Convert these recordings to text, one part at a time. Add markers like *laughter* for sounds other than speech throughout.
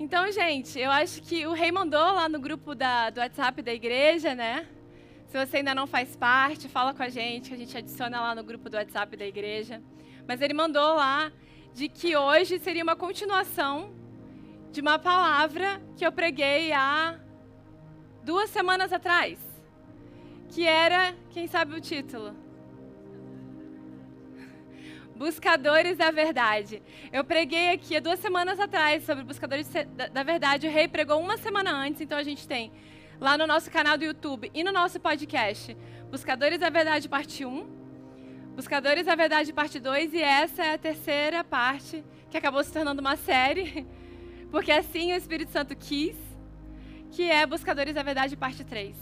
Então, gente, eu acho que o rei mandou lá no grupo da, do WhatsApp da igreja, né? Se você ainda não faz parte, fala com a gente, que a gente adiciona lá no grupo do WhatsApp da igreja. Mas ele mandou lá de que hoje seria uma continuação de uma palavra que eu preguei há duas semanas atrás, que era, quem sabe o título? Buscadores da Verdade. Eu preguei aqui há duas semanas atrás sobre Buscadores da Verdade. O rei pregou uma semana antes, então a gente tem lá no nosso canal do YouTube e no nosso podcast Buscadores da Verdade, parte 1. Buscadores da Verdade, parte 2. E essa é a terceira parte, que acabou se tornando uma série, *laughs* porque assim o Espírito Santo quis, que é Buscadores da Verdade, parte 3.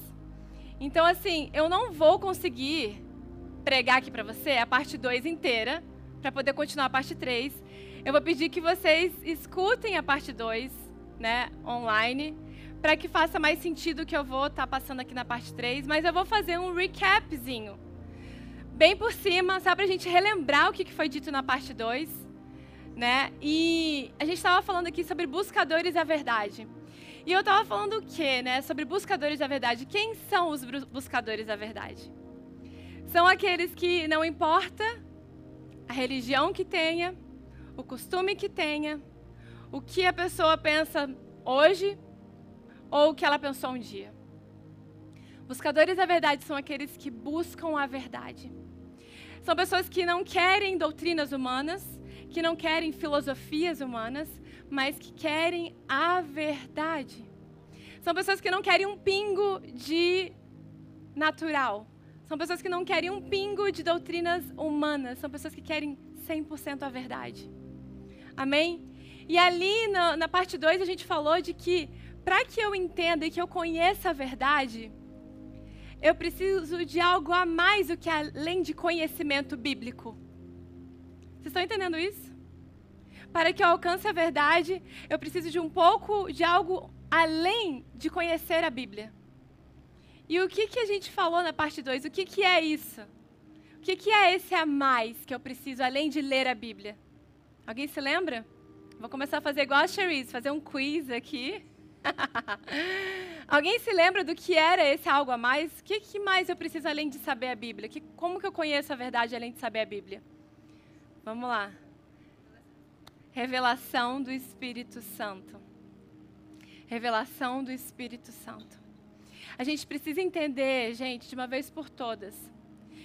Então, assim, eu não vou conseguir pregar aqui para você a parte 2 inteira para poder continuar a parte 3. Eu vou pedir que vocês escutem a parte 2, né, online, para que faça mais sentido o que eu vou estar tá passando aqui na parte 3, mas eu vou fazer um recapzinho. Bem por cima, só para a gente relembrar o que foi dito na parte 2, né? E a gente estava falando aqui sobre buscadores da verdade. E eu estava falando o quê, né? Sobre buscadores da verdade. Quem são os buscadores da verdade? São aqueles que não importa a religião que tenha, o costume que tenha, o que a pessoa pensa hoje ou o que ela pensou um dia. Buscadores da verdade são aqueles que buscam a verdade. São pessoas que não querem doutrinas humanas, que não querem filosofias humanas, mas que querem a verdade. São pessoas que não querem um pingo de natural, são pessoas que não querem um pingo de doutrinas humanas. São pessoas que querem 100% a verdade. Amém? E ali na, na parte 2 a gente falou de que para que eu entenda e que eu conheça a verdade, eu preciso de algo a mais do que além de conhecimento bíblico. Vocês estão entendendo isso? Para que eu alcance a verdade, eu preciso de um pouco de algo além de conhecer a Bíblia. E o que, que a gente falou na parte 2? O que, que é isso? O que, que é esse a mais que eu preciso, além de ler a Bíblia? Alguém se lembra? Vou começar a fazer igual a Cherise, fazer um quiz aqui. *laughs* Alguém se lembra do que era esse algo a mais? O que, que mais eu preciso além de saber a Bíblia? Que, como que eu conheço a verdade além de saber a Bíblia? Vamos lá. Revelação do Espírito Santo. Revelação do Espírito Santo. A gente precisa entender, gente, de uma vez por todas,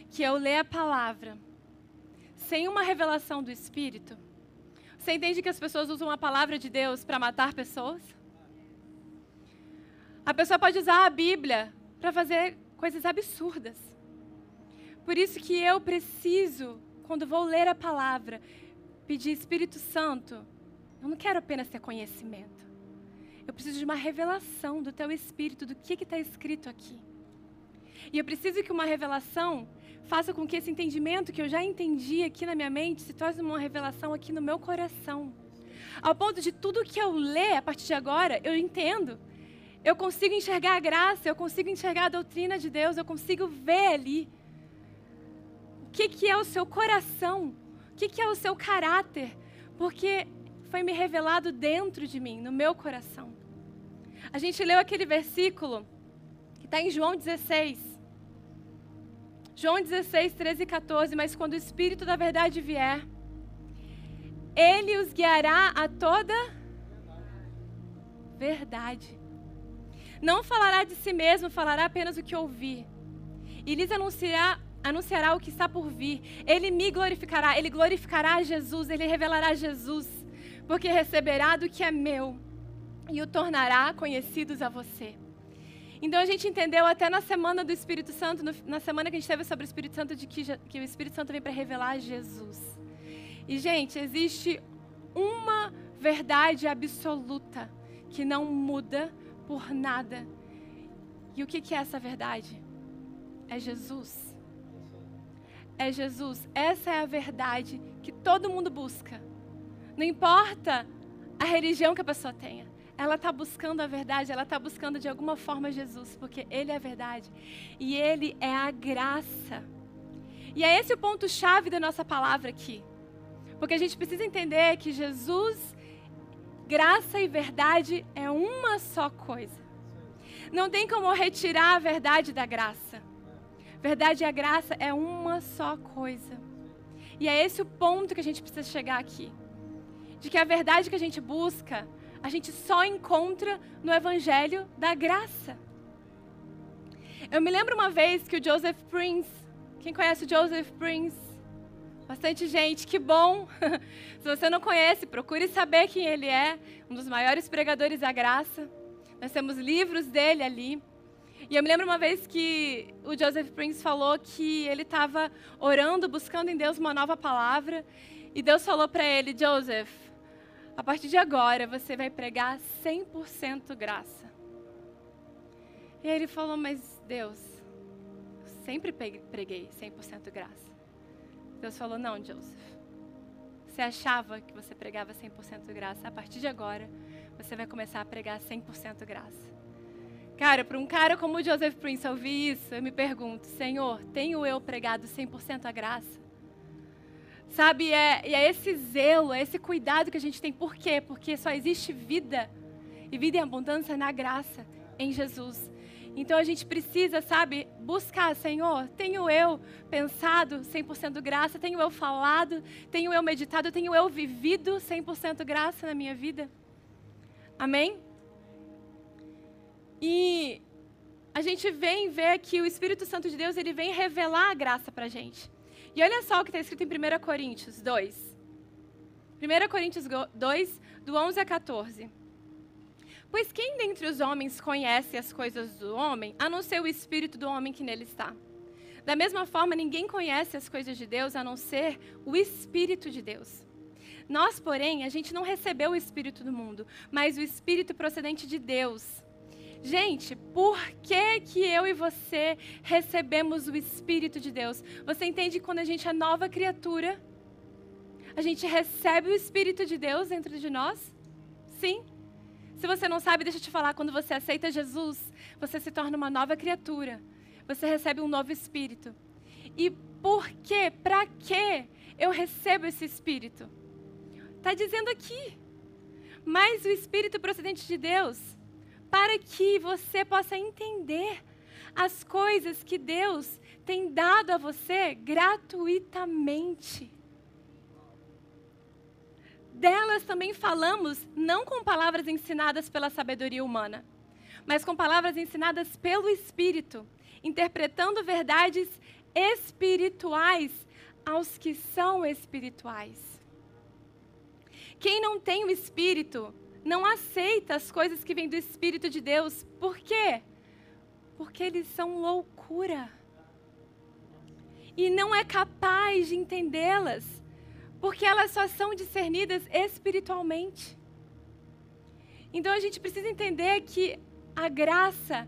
que eu ler a palavra sem uma revelação do Espírito. Você entende que as pessoas usam a palavra de Deus para matar pessoas? A pessoa pode usar a Bíblia para fazer coisas absurdas. Por isso que eu preciso, quando vou ler a palavra, pedir Espírito Santo. Eu não quero apenas ter conhecimento. Eu preciso de uma revelação do teu espírito, do que está escrito aqui. E eu preciso que uma revelação faça com que esse entendimento que eu já entendi aqui na minha mente se torne uma revelação aqui no meu coração. Ao ponto de tudo que eu ler a partir de agora, eu entendo. Eu consigo enxergar a graça, eu consigo enxergar a doutrina de Deus, eu consigo ver ali o que, que é o seu coração, o que, que é o seu caráter, porque foi me revelado dentro de mim, no meu coração. A gente leu aquele versículo que está em João 16. João 16, 13 e 14. Mas quando o Espírito da verdade vier, ele os guiará a toda verdade. Não falará de si mesmo, falará apenas o que ouvir. E lhes anunciará, anunciará o que está por vir. Ele me glorificará, ele glorificará Jesus, ele revelará Jesus, porque receberá do que é meu e o tornará conhecidos a você. Então a gente entendeu até na semana do Espírito Santo, no, na semana que a gente teve sobre o Espírito Santo, de que, que o Espírito Santo vem para revelar Jesus. E, gente, existe uma verdade absoluta que não muda por nada. E o que, que é essa verdade? É Jesus. É Jesus. Essa é a verdade que todo mundo busca. Não importa a religião que a pessoa tenha ela está buscando a verdade, ela está buscando de alguma forma Jesus, porque Ele é a verdade e Ele é a graça. E é esse o ponto-chave da nossa palavra aqui. Porque a gente precisa entender que Jesus graça e verdade é uma só coisa. Não tem como retirar a verdade da graça. Verdade e a graça é uma só coisa. E é esse o ponto que a gente precisa chegar aqui. De que a verdade que a gente busca, a gente só encontra no Evangelho da graça. Eu me lembro uma vez que o Joseph Prince, quem conhece o Joseph Prince? Bastante gente, que bom! *laughs* Se você não conhece, procure saber quem ele é, um dos maiores pregadores da graça. Nós temos livros dele ali. E eu me lembro uma vez que o Joseph Prince falou que ele estava orando, buscando em Deus uma nova palavra. E Deus falou para ele: Joseph, a partir de agora você vai pregar 100% graça. E aí ele falou: Mas Deus, eu sempre preguei 100% graça. Deus falou: Não, Joseph. Você achava que você pregava 100% graça. A partir de agora, você vai começar a pregar 100% graça. Cara, para um cara como o Joseph Prince ouvir isso, eu me pergunto: Senhor, tenho eu pregado 100% a graça? Sabe, é, e é esse zelo, é esse cuidado que a gente tem. Por quê? Porque só existe vida e vida em abundância na graça, em Jesus. Então a gente precisa, sabe, buscar, Senhor, tenho eu pensado 100% graça, tenho eu falado, tenho eu meditado, tenho eu vivido 100% graça na minha vida? Amém? E a gente vem ver que o Espírito Santo de Deus, ele vem revelar a graça para a gente. E olha só o que está escrito em 1 Coríntios 2. 1 Coríntios 2, do 11 a 14. Pois quem dentre os homens conhece as coisas do homem, a não ser o espírito do homem que nele está? Da mesma forma, ninguém conhece as coisas de Deus a não ser o espírito de Deus. Nós, porém, a gente não recebeu o espírito do mundo, mas o espírito procedente de Deus Gente, por que, que eu e você recebemos o Espírito de Deus? Você entende que quando a gente é nova criatura, a gente recebe o Espírito de Deus dentro de nós? Sim. Se você não sabe, deixa eu te falar, quando você aceita Jesus, você se torna uma nova criatura. Você recebe um novo Espírito. E por que, para que eu recebo esse Espírito? Está dizendo aqui. Mas o Espírito procedente de Deus para que você possa entender as coisas que Deus tem dado a você gratuitamente. Delas também falamos não com palavras ensinadas pela sabedoria humana, mas com palavras ensinadas pelo Espírito, interpretando verdades espirituais aos que são espirituais. Quem não tem o Espírito não aceita as coisas que vêm do Espírito de Deus. Por quê? Porque eles são loucura. E não é capaz de entendê-las, porque elas só são discernidas espiritualmente. Então a gente precisa entender que a graça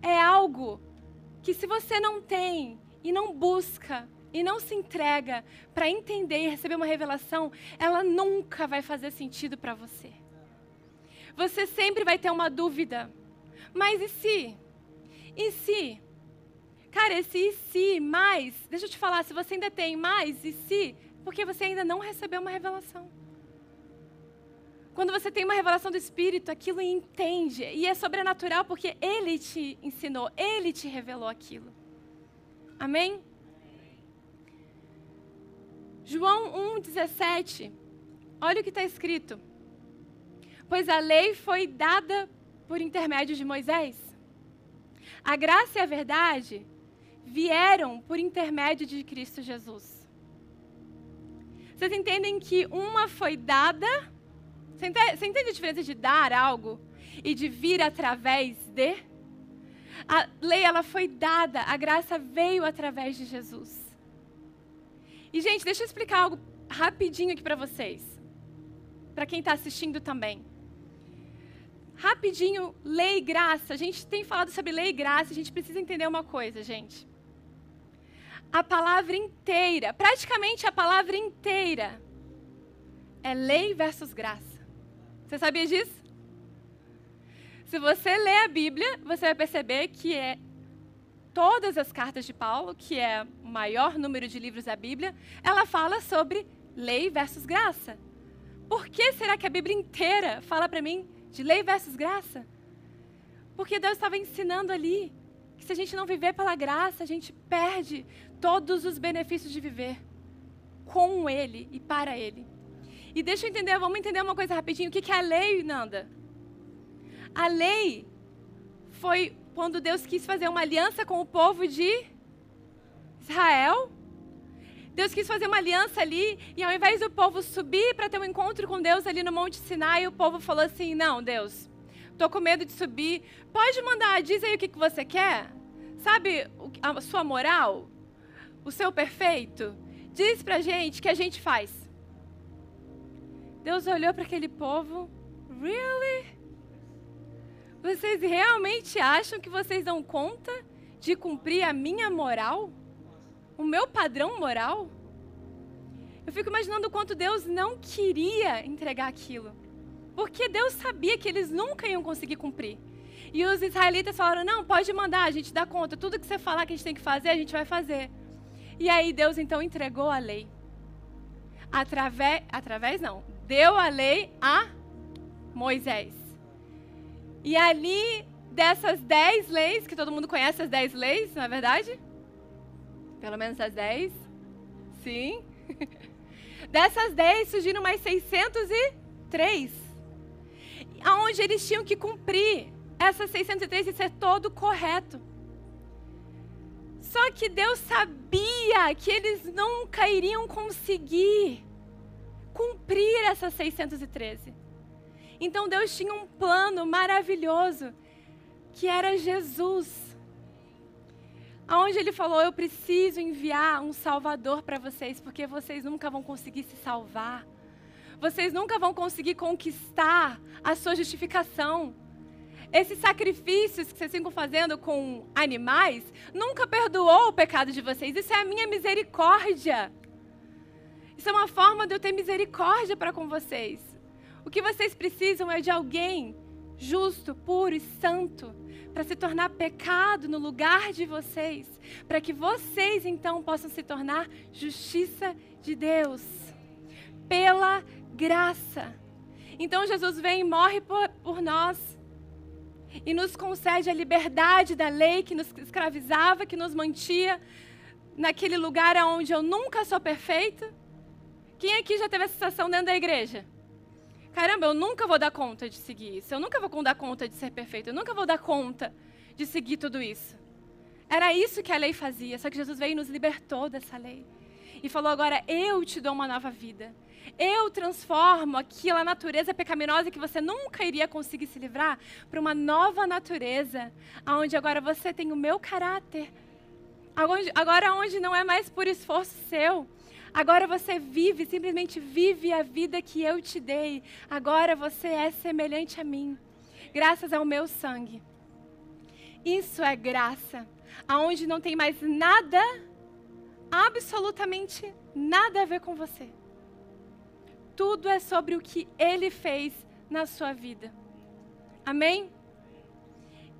é algo que, se você não tem e não busca e não se entrega para entender e receber uma revelação, ela nunca vai fazer sentido para você você sempre vai ter uma dúvida. Mas e se? E se? Cara, esse e se, mais, deixa eu te falar, se você ainda tem mais e se, porque você ainda não recebeu uma revelação. Quando você tem uma revelação do Espírito, aquilo entende. E é sobrenatural porque Ele te ensinou, Ele te revelou aquilo. Amém? João 1,17. Olha o que está escrito pois a lei foi dada por intermédio de Moisés. A graça e a verdade vieram por intermédio de Cristo Jesus. Vocês entendem que uma foi dada? Você entende, a diferença de dar algo e de vir através de? A lei ela foi dada, a graça veio através de Jesus. E gente, deixa eu explicar algo rapidinho aqui para vocês, para quem está assistindo também. Rapidinho, lei e graça. A gente tem falado sobre lei e graça, a gente precisa entender uma coisa, gente. A palavra inteira, praticamente a palavra inteira, é lei versus graça. Você sabia disso? Se você lê a Bíblia, você vai perceber que é todas as cartas de Paulo, que é o maior número de livros da Bíblia, ela fala sobre lei versus graça. por que será que a Bíblia inteira fala para mim de lei versus graça? Porque Deus estava ensinando ali que se a gente não viver pela graça, a gente perde todos os benefícios de viver com Ele e para Ele. E deixa eu entender, vamos entender uma coisa rapidinho. O que é a lei, Nanda? A lei foi quando Deus quis fazer uma aliança com o povo de Israel. Deus quis fazer uma aliança ali, e ao invés do povo subir para ter um encontro com Deus ali no Monte Sinai, o povo falou assim: Não, Deus, estou com medo de subir. Pode mandar, diz aí o que, que você quer. Sabe a sua moral? O seu perfeito? Diz para a gente que a gente faz. Deus olhou para aquele povo, really? Vocês realmente acham que vocês dão conta de cumprir a minha moral? O meu padrão moral? Eu fico imaginando o quanto Deus não queria entregar aquilo. Porque Deus sabia que eles nunca iam conseguir cumprir. E os israelitas falaram: não, pode mandar, a gente dá conta. Tudo que você falar que a gente tem que fazer, a gente vai fazer. E aí Deus então entregou a lei. Através, através não, deu a lei a Moisés. E ali, dessas dez leis, que todo mundo conhece as dez leis, não é verdade? Pelo menos as dez. Sim. *laughs* Dessas dez surgiram mais 603. Onde eles tinham que cumprir essas 603 e ser todo correto. Só que Deus sabia que eles nunca iriam conseguir cumprir essas 613. Então Deus tinha um plano maravilhoso, que era Jesus. Aonde ele falou: Eu preciso enviar um Salvador para vocês, porque vocês nunca vão conseguir se salvar. Vocês nunca vão conseguir conquistar a sua justificação. Esses sacrifícios que vocês ficam fazendo com animais nunca perdoou o pecado de vocês. Isso é a minha misericórdia. Isso é uma forma de eu ter misericórdia para com vocês. O que vocês precisam é de alguém justo, puro e santo para se tornar pecado no lugar de vocês, para que vocês então possam se tornar justiça de Deus, pela graça. Então Jesus vem e morre por, por nós e nos concede a liberdade da lei que nos escravizava, que nos mantinha naquele lugar onde eu nunca sou perfeito, quem aqui já teve essa sensação dentro da igreja? Caramba, eu nunca vou dar conta de seguir isso. Eu nunca vou dar conta de ser perfeito. Eu nunca vou dar conta de seguir tudo isso. Era isso que a lei fazia. Só que Jesus veio e nos libertou dessa lei. E falou: agora eu te dou uma nova vida. Eu transformo aquela natureza pecaminosa que você nunca iria conseguir se livrar para uma nova natureza, onde agora você tem o meu caráter. Agora, onde não é mais por esforço seu, Agora você vive, simplesmente vive a vida que eu te dei. Agora você é semelhante a mim, graças ao meu sangue. Isso é graça, aonde não tem mais nada, absolutamente nada a ver com você. Tudo é sobre o que ele fez na sua vida. Amém?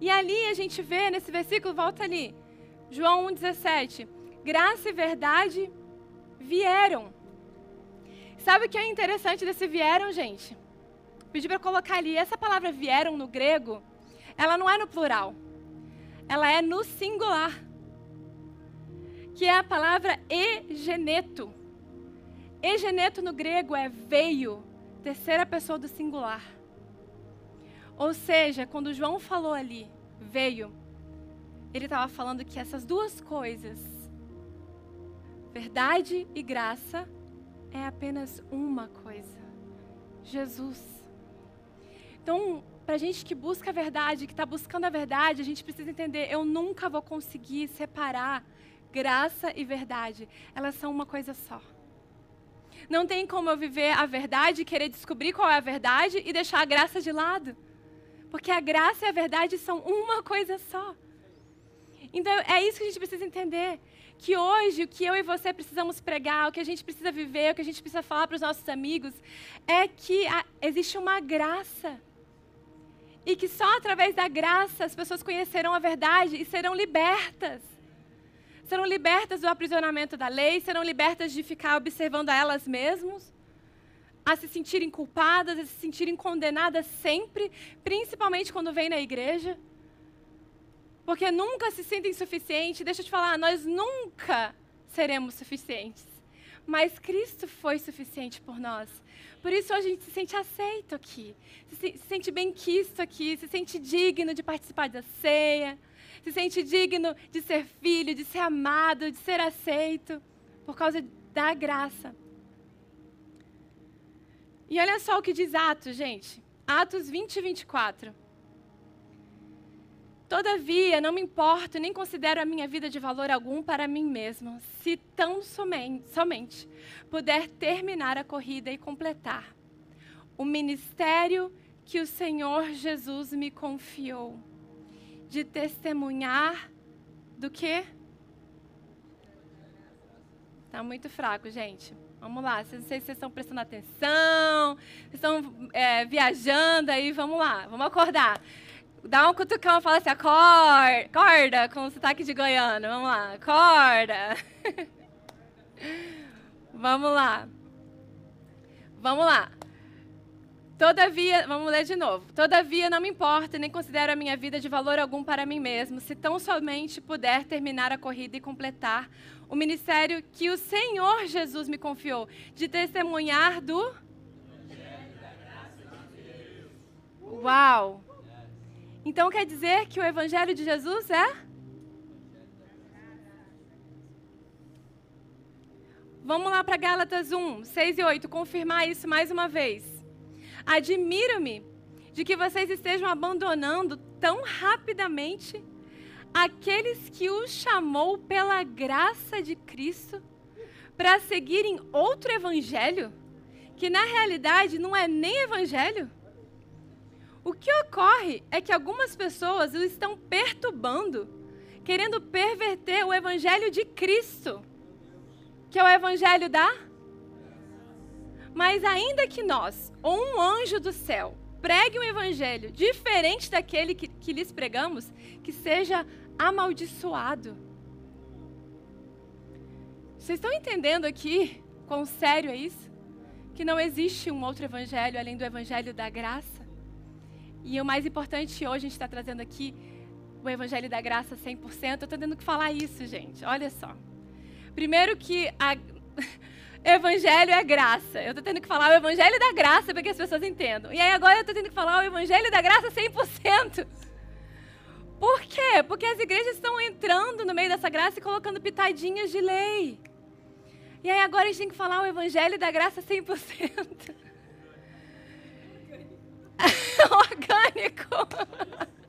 E ali a gente vê nesse versículo, volta ali, João 1,17. Graça e verdade vieram. Sabe o que é interessante desse vieram, gente? Pedi para colocar ali, essa palavra vieram no grego, ela não é no plural. Ela é no singular. Que é a palavra egeneto. Egeneto no grego é veio, terceira pessoa do singular. Ou seja, quando João falou ali, veio, ele estava falando que essas duas coisas Verdade e graça é apenas uma coisa: Jesus. Então, para a gente que busca a verdade, que está buscando a verdade, a gente precisa entender: eu nunca vou conseguir separar graça e verdade. Elas são uma coisa só. Não tem como eu viver a verdade, querer descobrir qual é a verdade e deixar a graça de lado. Porque a graça e a verdade são uma coisa só. Então é isso que a gente precisa entender que hoje o que eu e você precisamos pregar, o que a gente precisa viver, o que a gente precisa falar para os nossos amigos, é que a, existe uma graça. E que só através da graça as pessoas conhecerão a verdade e serão libertas. Serão libertas do aprisionamento da lei, serão libertas de ficar observando a elas mesmas, a se sentirem culpadas, a se sentirem condenadas sempre, principalmente quando vêm na igreja. Porque nunca se sentem suficientes. Deixa eu te falar, nós nunca seremos suficientes. Mas Cristo foi suficiente por nós. Por isso a gente se sente aceito aqui, se, se sente bem quisto aqui, se sente digno de participar da ceia, se sente digno de ser filho, de ser amado, de ser aceito, por causa da graça. E olha só o que diz Atos, gente. Atos 20 e 24. Todavia, não me importo nem considero a minha vida de valor algum para mim mesmo, se tão somente, somente puder terminar a corrida e completar o ministério que o Senhor Jesus me confiou, de testemunhar do quê? Tá muito fraco, gente. Vamos lá, não sei se vocês estão prestando atenção, estão é, viajando aí, vamos lá, vamos acordar. Dá um cutucão e fala assim, acorda, acorda, com sotaque de goiano. Vamos lá, acorda. *laughs* vamos lá. Vamos lá. Todavia, vamos ler de novo. Todavia, não me importa, nem considero a minha vida de valor algum para mim mesmo, se tão somente puder terminar a corrida e completar o ministério que o Senhor Jesus me confiou, de testemunhar do. Uau! Então quer dizer que o Evangelho de Jesus é? Vamos lá para Gálatas 1, 6 e 8, confirmar isso mais uma vez. Admiro-me de que vocês estejam abandonando tão rapidamente aqueles que o chamou pela graça de Cristo para seguirem outro evangelho, que na realidade não é nem evangelho. O que ocorre é que algumas pessoas o estão perturbando, querendo perverter o evangelho de Cristo, que é o evangelho da. Mas ainda que nós, ou um anjo do céu, pregue um evangelho diferente daquele que, que lhes pregamos, que seja amaldiçoado. Vocês estão entendendo aqui quão sério é isso? Que não existe um outro evangelho além do evangelho da graça? E o mais importante hoje, a gente está trazendo aqui o Evangelho da Graça 100%. Eu estou tendo que falar isso, gente. Olha só. Primeiro que a... *laughs* Evangelho é graça. Eu estou tendo que falar o Evangelho da Graça para que as pessoas entendam. E aí agora eu estou tendo que falar o Evangelho da Graça 100%. Por quê? Porque as igrejas estão entrando no meio dessa graça e colocando pitadinhas de lei. E aí agora a gente tem que falar o Evangelho da Graça 100%. *laughs* *laughs* orgânico. *laughs*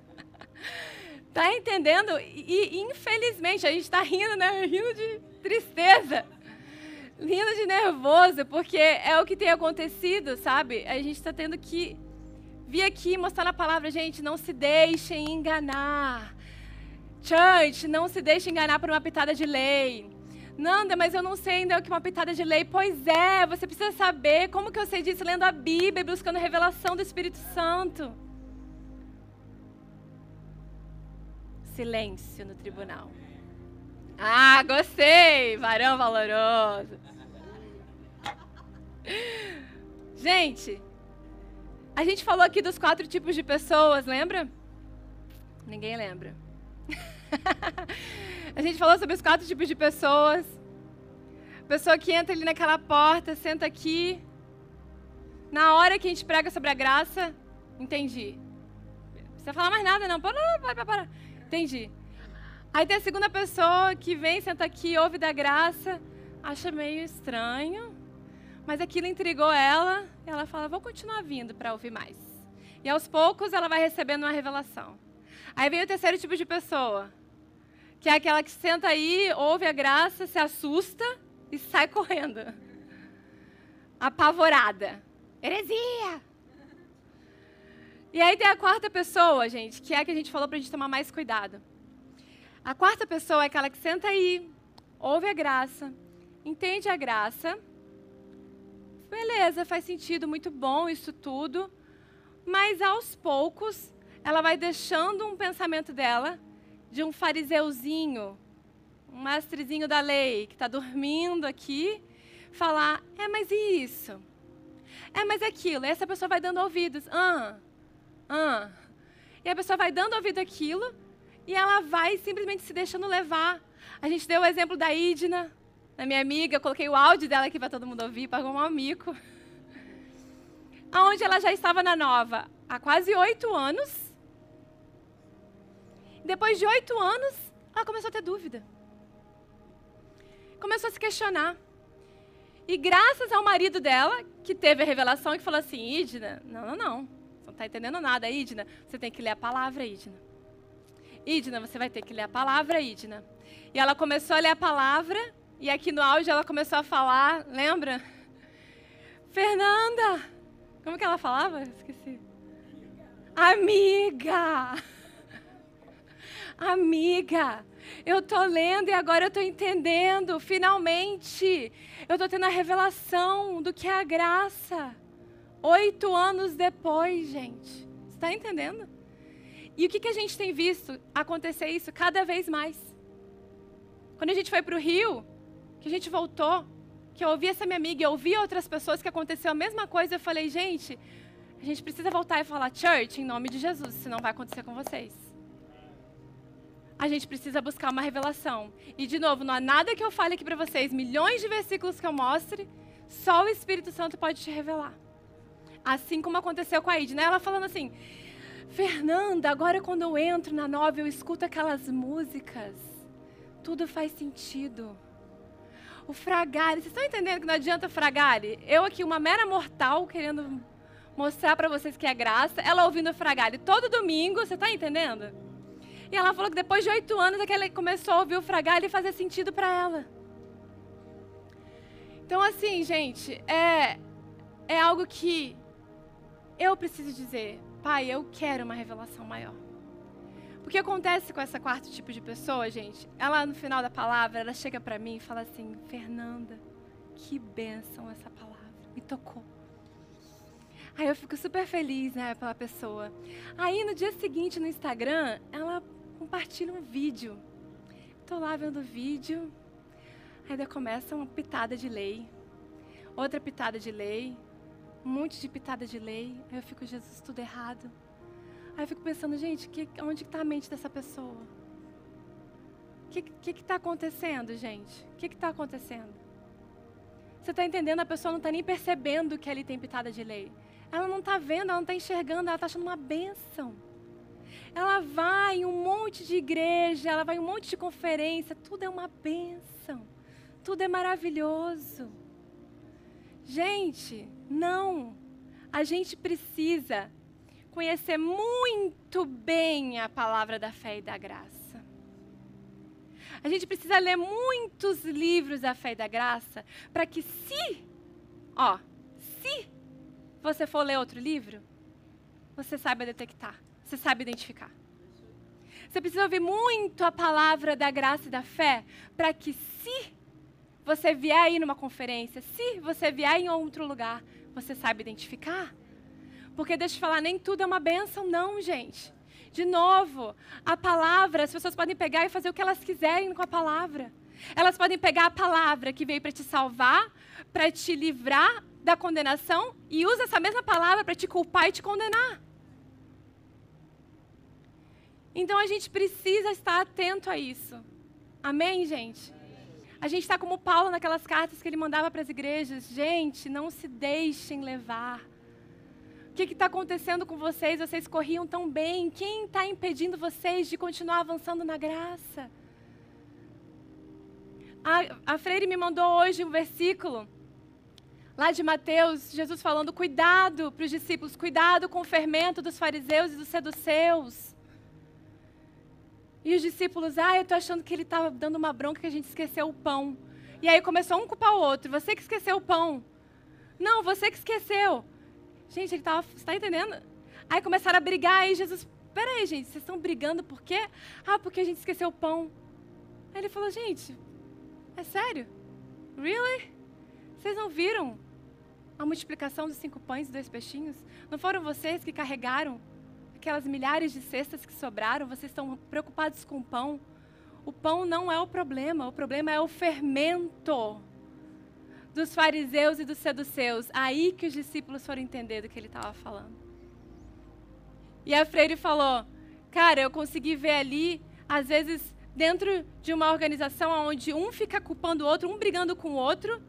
Tá entendendo? E, infelizmente, a gente está rindo, né? Rindo de tristeza. Rindo de nervoso, porque é o que tem acontecido, sabe? A gente está tendo que vir aqui mostrar na palavra, gente, não se deixem enganar. Church, não se deixe enganar por uma pitada de lei. Nanda, mas eu não sei ainda o que uma pitada de lei. Pois é, você precisa saber. Como que eu sei disso? Lendo a Bíblia buscando revelação do Espírito Santo. Silêncio no tribunal. Ah, gostei! Varão valoroso. Gente, a gente falou aqui dos quatro tipos de pessoas, lembra? Ninguém lembra. *laughs* A gente falou sobre os quatro tipos de pessoas. Pessoa que entra ali naquela porta, senta aqui. Na hora que a gente prega sobre a graça, entendi. Não precisa falar mais nada, não. Para, para, para. Entendi. Aí tem a segunda pessoa que vem, senta aqui, ouve da graça, acha meio estranho, mas aquilo intrigou ela, e ela fala: Vou continuar vindo para ouvir mais. E aos poucos ela vai recebendo uma revelação. Aí vem o terceiro tipo de pessoa, que é aquela que senta aí, ouve a graça, se assusta e sai correndo. Apavorada. Heresia! E aí tem a quarta pessoa, gente, que é a que a gente falou para a gente tomar mais cuidado. A quarta pessoa é aquela que senta aí, ouve a graça, entende a graça. Beleza, faz sentido, muito bom isso tudo. Mas aos poucos, ela vai deixando um pensamento dela de um fariseuzinho, um mestrezinho da lei, que está dormindo aqui, falar: é, mas e isso? É, mas é aquilo. E essa pessoa vai dando ouvidos. Ah, ah. E a pessoa vai dando ouvido àquilo e ela vai simplesmente se deixando levar. A gente deu o exemplo da Idna, da minha amiga. Eu coloquei o áudio dela aqui para todo mundo ouvir, pagou um amigo. Aonde ela já estava na nova há quase oito anos. Depois de oito anos, ela começou a ter dúvida. Começou a se questionar. E graças ao marido dela, que teve a revelação, que falou assim: Idna, não, não, não. Você não está entendendo nada, Idna. Você tem que ler a palavra, Idna. Idna, você vai ter que ler a palavra, Idna. E ela começou a ler a palavra, e aqui no áudio ela começou a falar, lembra? Fernanda! Como que ela falava? Esqueci. Amiga! Amiga! Eu tô lendo e agora eu tô entendendo, finalmente. Eu tô tendo a revelação do que é a graça. Oito anos depois, gente. Está entendendo? E o que, que a gente tem visto acontecer isso cada vez mais? Quando a gente foi para o Rio, que a gente voltou, que eu ouvi essa minha amiga, eu ouvi outras pessoas que aconteceu a mesma coisa, eu falei, gente, a gente precisa voltar e falar, church, em nome de Jesus, senão vai acontecer com vocês a gente precisa buscar uma revelação. E, de novo, não há nada que eu fale aqui para vocês, milhões de versículos que eu mostre, só o Espírito Santo pode te revelar. Assim como aconteceu com a Id, né? Ela falando assim, Fernanda, agora quando eu entro na nova, eu escuto aquelas músicas, tudo faz sentido. O fragale, vocês estão entendendo que não adianta fragale? Eu aqui, uma mera mortal, querendo mostrar para vocês que é graça, ela ouvindo fragale todo domingo, você está entendendo? E ela falou que depois de oito anos é que ela começou a ouvir o fragalho e fazer sentido para ela. Então, assim, gente, é, é algo que eu preciso dizer. Pai, eu quero uma revelação maior. O que acontece com essa quarto tipo de pessoa, gente? Ela, no final da palavra, ela chega para mim e fala assim: Fernanda, que bênção essa palavra. Me tocou. Aí eu fico super feliz, né, pela pessoa. Aí no dia seguinte no Instagram, ela compartilha um vídeo. Estou lá vendo o vídeo, daí começa uma pitada de lei, outra pitada de lei, um monte de pitada de lei. Aí eu fico, Jesus, tudo errado. Aí eu fico pensando, gente, que, onde está a mente dessa pessoa? O que está acontecendo, gente? O que está acontecendo? Você está entendendo? A pessoa não está nem percebendo que ali tem pitada de lei. Ela não está vendo, ela não está enxergando, ela está achando uma bênção. Ela vai em um monte de igreja, ela vai em um monte de conferência, tudo é uma bênção, tudo é maravilhoso. Gente, não. A gente precisa conhecer muito bem a palavra da fé e da graça. A gente precisa ler muitos livros da fé e da graça para que se, ó, se você for ler outro livro, você saiba detectar você sabe identificar. Você precisa ouvir muito a palavra da graça e da fé para que, se você vier aí numa conferência, se você vier em outro lugar, você sabe identificar. Porque deixa eu falar, nem tudo é uma bênção, não, gente. De novo, a palavra, as pessoas podem pegar e fazer o que elas quiserem com a palavra. Elas podem pegar a palavra que veio para te salvar, para te livrar da condenação, e usa essa mesma palavra para te culpar e te condenar. Então a gente precisa estar atento a isso. Amém, gente? A gente está como Paulo naquelas cartas que ele mandava para as igrejas. Gente, não se deixem levar. O que está acontecendo com vocês? Vocês corriam tão bem. Quem está impedindo vocês de continuar avançando na graça? A, a Freire me mandou hoje um versículo lá de Mateus, Jesus falando: cuidado para os discípulos, cuidado com o fermento dos fariseus e dos seduceus. E os discípulos, ah, eu estou achando que ele estava dando uma bronca que a gente esqueceu o pão. E aí começou um culpar o outro. Você que esqueceu o pão. Não, você que esqueceu. Gente, ele estava. Você está entendendo? Aí começaram a brigar. Aí Jesus, peraí, gente, vocês estão brigando por quê? Ah, porque a gente esqueceu o pão. Aí ele falou, gente, é sério? Really? Vocês não viram a multiplicação dos cinco pães e dois peixinhos? Não foram vocês que carregaram aquelas milhares de cestas que sobraram, vocês estão preocupados com o pão. O pão não é o problema, o problema é o fermento dos fariseus e dos seduceus. Aí que os discípulos foram entender do que ele estava falando. E a Freire falou: Cara, eu consegui ver ali, às vezes, dentro de uma organização onde um fica culpando o outro, um brigando com o outro,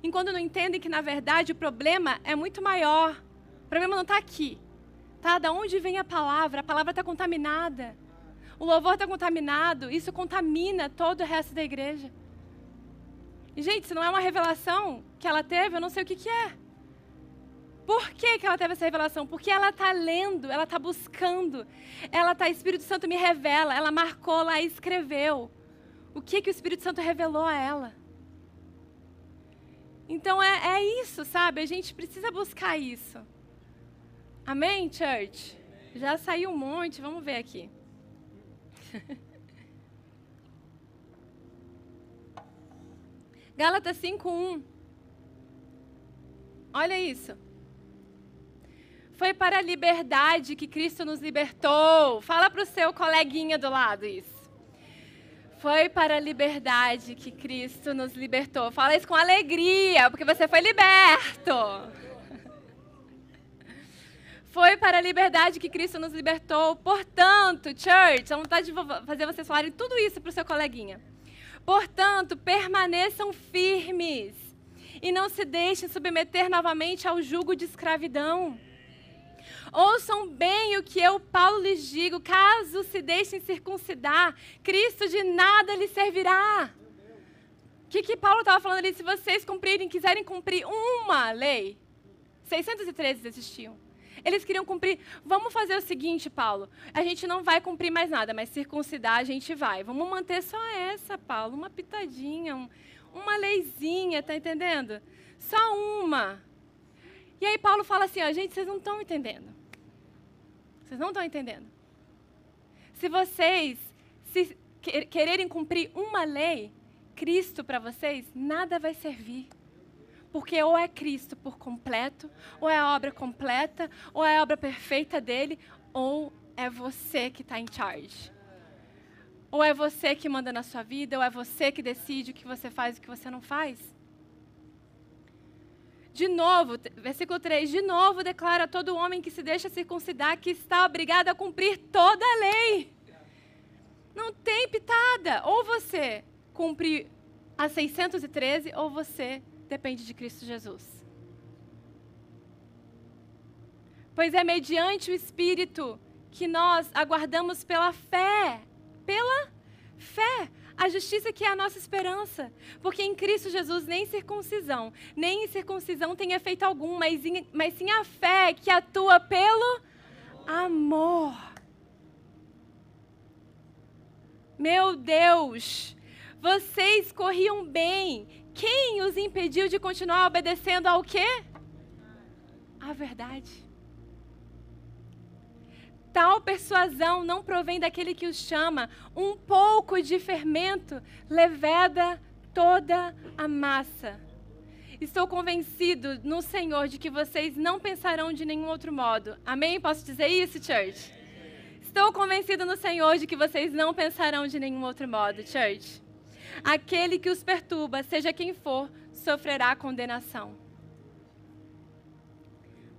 enquanto não entendem que, na verdade, o problema é muito maior. O problema não está aqui. Tá? Da onde vem a palavra? A palavra está contaminada. O louvor está contaminado. Isso contamina todo o resto da igreja. E, gente, se não é uma revelação que ela teve, eu não sei o que, que é. Por que, que ela teve essa revelação? Porque ela está lendo, ela está buscando, ela está, Espírito Santo me revela, ela marcou lá e escreveu. O que, que o Espírito Santo revelou a ela? Então é, é isso, sabe? A gente precisa buscar isso. Amém, church? Já saiu um monte, vamos ver aqui. *laughs* Gálatas 5:1. Olha isso. Foi para a liberdade que Cristo nos libertou. Fala para o seu coleguinha do lado isso. Foi para a liberdade que Cristo nos libertou. Fala isso com alegria, porque você foi liberto. Foi para a liberdade que Cristo nos libertou. Portanto, church, a vontade de fazer vocês falarem tudo isso para o seu coleguinha. Portanto, permaneçam firmes e não se deixem submeter novamente ao jugo de escravidão. Ouçam bem o que eu, Paulo, lhes digo: caso se deixem circuncidar, Cristo de nada lhes servirá. O que, que Paulo estava falando ali? Se vocês cumprirem, quiserem cumprir uma lei, 613 existiam. Eles queriam cumprir. Vamos fazer o seguinte, Paulo. A gente não vai cumprir mais nada, mas circuncidar a gente vai. Vamos manter só essa, Paulo, uma pitadinha, um, uma leizinha, tá entendendo? Só uma. E aí Paulo fala assim, ó, gente, vocês não estão entendendo. Vocês não estão entendendo. Se vocês se quererem cumprir uma lei, Cristo para vocês, nada vai servir. Porque ou é Cristo por completo, ou é a obra completa, ou é a obra perfeita dele, ou é você que está em charge. Ou é você que manda na sua vida, ou é você que decide o que você faz e o que você não faz. De novo, versículo 3: De novo declara todo homem que se deixa circuncidar que está obrigado a cumprir toda a lei. Não tem pitada. Ou você cumpre a 613, ou você depende de Cristo Jesus. Pois é mediante o Espírito que nós aguardamos pela fé. Pela fé. A justiça que é a nossa esperança. Porque em Cristo Jesus nem circuncisão, nem incircuncisão tem efeito algum, mas, mas sim a fé que atua pelo amor. Meu Deus, vocês corriam bem, quem os impediu de continuar obedecendo ao quê? A verdade. Tal persuasão não provém daquele que os chama. Um pouco de fermento leveda toda a massa. Estou convencido no Senhor de que vocês não pensarão de nenhum outro modo. Amém? Posso dizer isso, church? Estou convencido no Senhor de que vocês não pensarão de nenhum outro modo, church. Aquele que os perturba, seja quem for, sofrerá condenação.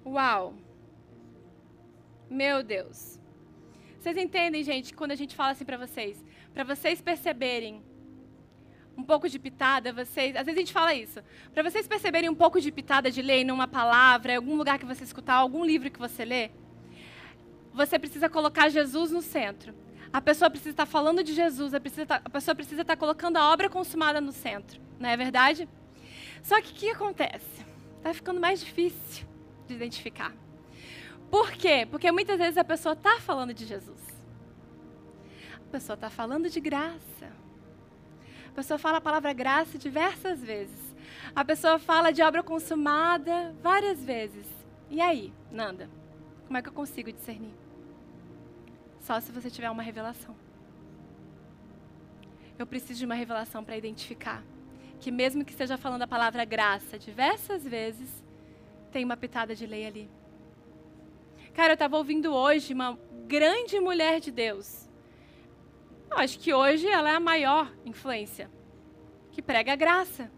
Uau! Meu Deus. Vocês entendem, gente, quando a gente fala assim para vocês? Para vocês perceberem um pouco de pitada, vocês. Às vezes a gente fala isso. Para vocês perceberem um pouco de pitada de lei numa palavra, em algum lugar que você escutar, algum livro que você lê, você precisa colocar Jesus no centro. A pessoa precisa estar falando de Jesus, a, estar, a pessoa precisa estar colocando a obra consumada no centro, não é verdade? Só que o que acontece? Está ficando mais difícil de identificar. Por quê? Porque muitas vezes a pessoa está falando de Jesus. A pessoa está falando de graça. A pessoa fala a palavra graça diversas vezes. A pessoa fala de obra consumada várias vezes. E aí, Nanda? Como é que eu consigo discernir? Só se você tiver uma revelação. Eu preciso de uma revelação para identificar que, mesmo que esteja falando a palavra graça diversas vezes, tem uma pitada de lei ali. Cara, eu estava ouvindo hoje uma grande mulher de Deus. Eu acho que hoje ela é a maior influência que prega a graça.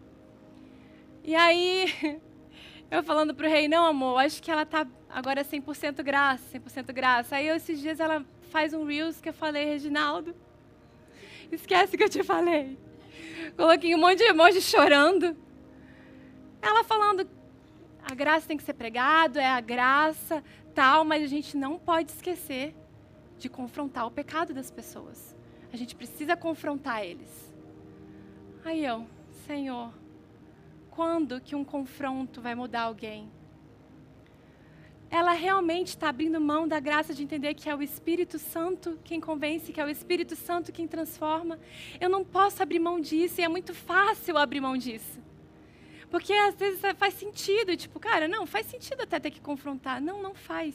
E aí, *laughs* eu falando pro rei, não, amor, acho que ela tá agora 100% graça, 100% graça. Aí, esses dias, ela faz um Reels que eu falei, Reginaldo, esquece que eu te falei. Coloquei um monte de emoji chorando. Ela falando, a graça tem que ser pregado, é a graça, tal, mas a gente não pode esquecer de confrontar o pecado das pessoas. A gente precisa confrontar eles. Aí eu, Senhor, quando que um confronto vai mudar alguém? Ela realmente está abrindo mão da graça de entender que é o Espírito Santo quem convence, que é o Espírito Santo quem transforma. Eu não posso abrir mão disso e é muito fácil abrir mão disso. Porque às vezes faz sentido, tipo, cara, não, faz sentido até ter que confrontar. Não, não faz.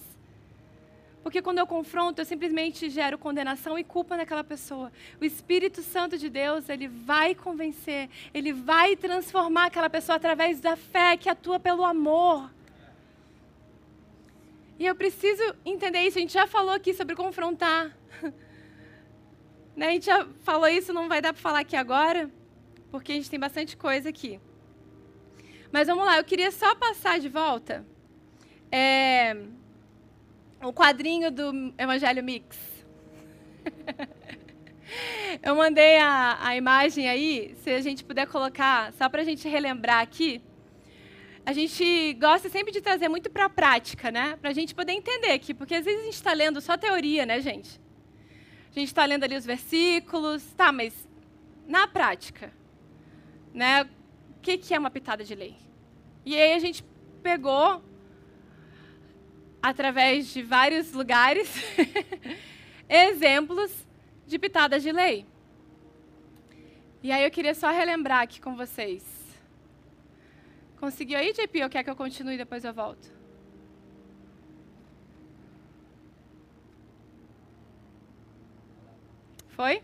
Porque quando eu confronto, eu simplesmente gero condenação e culpa naquela pessoa. O Espírito Santo de Deus, ele vai convencer, ele vai transformar aquela pessoa através da fé que atua pelo amor. E eu preciso entender isso. A gente já falou aqui sobre confrontar. *laughs* né? A gente já falou isso, não vai dar para falar aqui agora, porque a gente tem bastante coisa aqui. Mas vamos lá, eu queria só passar de volta. É o quadrinho do Evangelho Mix. *laughs* Eu mandei a, a imagem aí, se a gente puder colocar, só para a gente relembrar aqui. A gente gosta sempre de trazer muito para a prática, né? Para a gente poder entender aqui, porque às vezes a gente está lendo só teoria, né, gente? A gente está lendo ali os versículos, tá, mas na prática, né? O que, que é uma pitada de lei? E aí a gente pegou através de vários lugares, *laughs* exemplos de pitadas de lei. E aí eu queria só relembrar aqui com vocês. Conseguiu aí, JP, ou quer que eu continue e depois eu volto? Foi?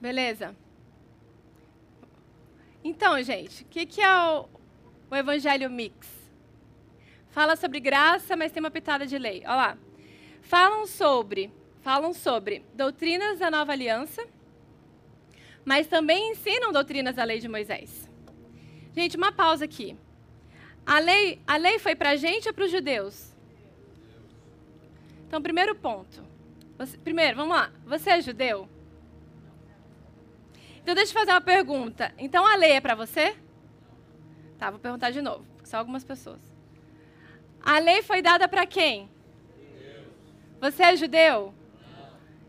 Beleza. Então, gente, o que, que é o, o Evangelho Mix? Fala sobre graça, mas tem uma pitada de lei. Olha lá. Falam sobre, falam sobre doutrinas da nova aliança, mas também ensinam doutrinas da lei de Moisés. Gente, uma pausa aqui. A lei, a lei foi para a gente ou para os judeus? Então, primeiro ponto. Você, primeiro, vamos lá. Você é judeu? Então, deixa eu fazer uma pergunta. Então, a lei é para você? Tá, vou perguntar de novo, só algumas pessoas. A lei foi dada para quem? Você é judeu?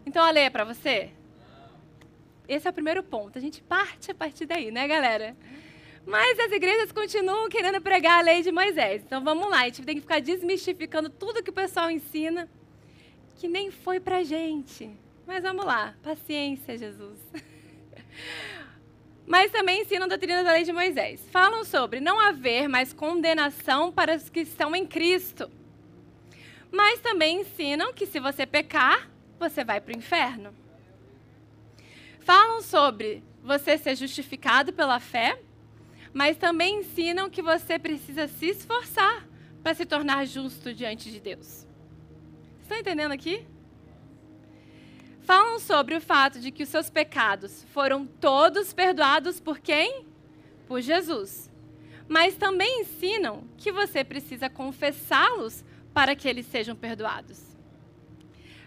Então a lei é para você? Esse é o primeiro ponto. A gente parte a partir daí, né, galera? Mas as igrejas continuam querendo pregar a lei de Moisés. Então vamos lá, a gente tem que ficar desmistificando tudo que o pessoal ensina, que nem foi para gente. Mas vamos lá, paciência, Jesus. *laughs* mas também ensinam doutrinas da lei de Moisés. Falam sobre não haver mais condenação para os que estão em Cristo. Mas também ensinam que se você pecar, você vai para o inferno. Falam sobre você ser justificado pela fé, mas também ensinam que você precisa se esforçar para se tornar justo diante de Deus. Estão entendendo aqui? falam sobre o fato de que os seus pecados foram todos perdoados por quem? Por Jesus. Mas também ensinam que você precisa confessá-los para que eles sejam perdoados.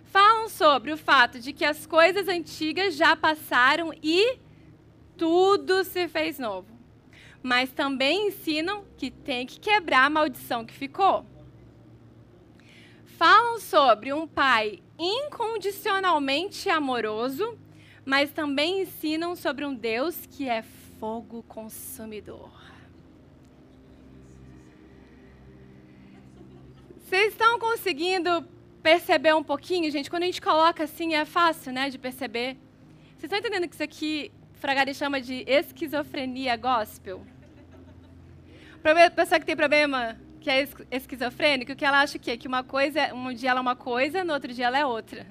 Falam sobre o fato de que as coisas antigas já passaram e tudo se fez novo. Mas também ensinam que tem que quebrar a maldição que ficou. Falam sobre um pai incondicionalmente amoroso, mas também ensinam sobre um Deus que é fogo consumidor. Vocês estão conseguindo perceber um pouquinho, gente? Quando a gente coloca assim, é fácil, né, de perceber. Vocês estão entendendo que isso aqui, Fragari chama de esquizofrenia gospel? Pessoa que tem problema que é esquizofrênico, que ela acha que, que uma coisa, um dia ela é uma coisa, no outro dia ela é outra.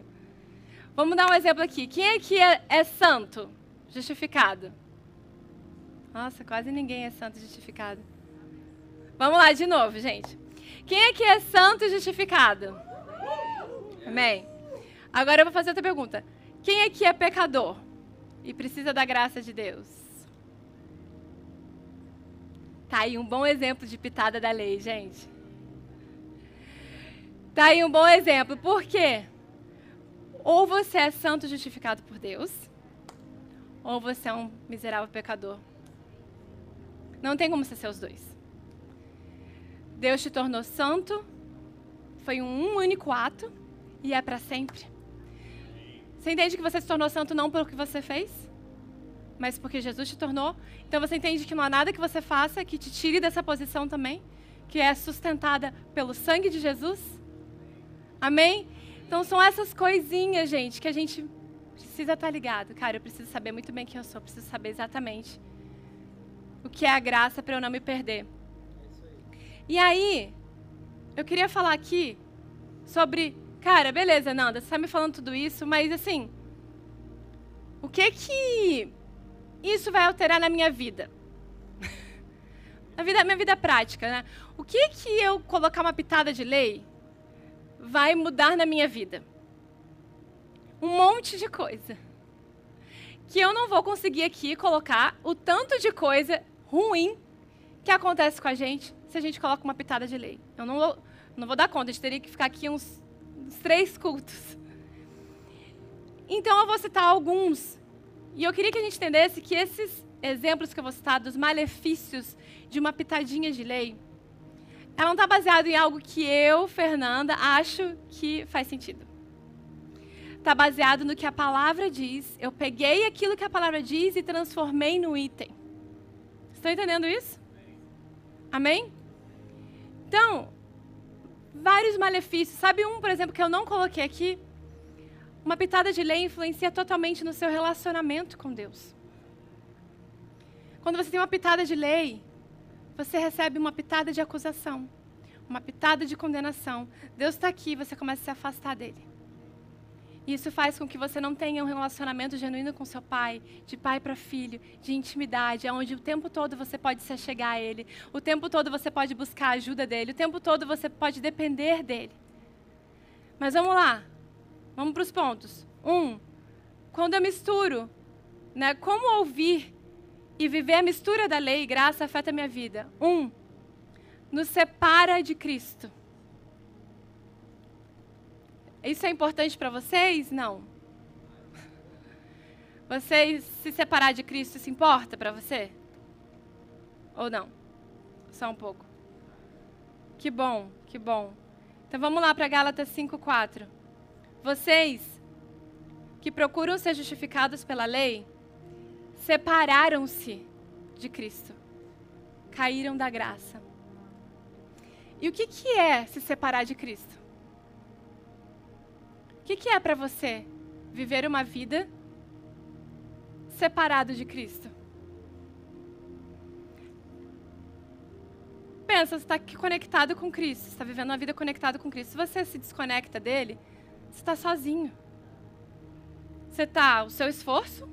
Vamos dar um exemplo aqui. Quem aqui é, é santo? Justificado. Nossa, quase ninguém é santo justificado. Vamos lá de novo, gente. Quem aqui é santo justificado? Amém. Agora eu vou fazer outra pergunta. Quem aqui é pecador e precisa da graça de Deus? Tá aí um bom exemplo de pitada da lei, gente. Tá aí um bom exemplo. Por quê? Ou você é santo justificado por Deus, ou você é um miserável pecador. Não tem como você ser os dois. Deus te tornou santo, foi um único ato e é para sempre. Você entende que você se tornou santo não pelo que você fez, mas porque Jesus te tornou? Então você entende que não há nada que você faça que te tire dessa posição também, que é sustentada pelo sangue de Jesus? Amém? Então são essas coisinhas, gente, que a gente precisa estar ligado. Cara, eu preciso saber muito bem quem eu sou, preciso saber exatamente o que é a graça para eu não me perder. E aí, eu queria falar aqui sobre, cara, beleza, Nanda, você está me falando tudo isso, mas assim, o que que isso vai alterar na minha vida? *laughs* na vida, minha vida prática, né? O que que eu colocar uma pitada de lei vai mudar na minha vida? Um monte de coisa. Que eu não vou conseguir aqui colocar o tanto de coisa ruim que acontece com a gente se a gente coloca uma pitada de lei. Eu não vou, não vou dar conta, a gente teria que ficar aqui uns, uns três cultos. Então eu vou citar alguns. E eu queria que a gente entendesse que esses exemplos que eu vou citar dos malefícios de uma pitadinha de lei, ela não está baseada em algo que eu, Fernanda, acho que faz sentido. Está baseado no que a palavra diz. Eu peguei aquilo que a palavra diz e transformei no item. Estão entendendo isso? Amém? Então, vários malefícios. Sabe um, por exemplo, que eu não coloquei aqui? Uma pitada de lei influencia totalmente no seu relacionamento com Deus. Quando você tem uma pitada de lei, você recebe uma pitada de acusação, uma pitada de condenação. Deus está aqui, você começa a se afastar dele. Isso faz com que você não tenha um relacionamento genuíno com seu pai, de pai para filho, de intimidade, onde o tempo todo você pode se achegar a ele, o tempo todo você pode buscar a ajuda dele, o tempo todo você pode depender dele. Mas vamos lá, vamos para os pontos. Um, quando eu misturo, né, como ouvir e viver a mistura da lei e graça afeta a minha vida? Um, nos separa de Cristo. Isso é importante para vocês? Não. *laughs* Vocês se separar de Cristo, isso importa para você? Ou não? Só um pouco. Que bom, que bom. Então vamos lá para Gálatas 5:4. Vocês que procuram ser justificados pela lei, separaram-se de Cristo. Caíram da graça. E o que, que é se separar de Cristo? que, que é para você viver uma vida separado de Cristo? Pensa, você está conectado com Cristo, está vivendo uma vida conectada com Cristo. Se você se desconecta dele, você está sozinho. Você está o seu esforço,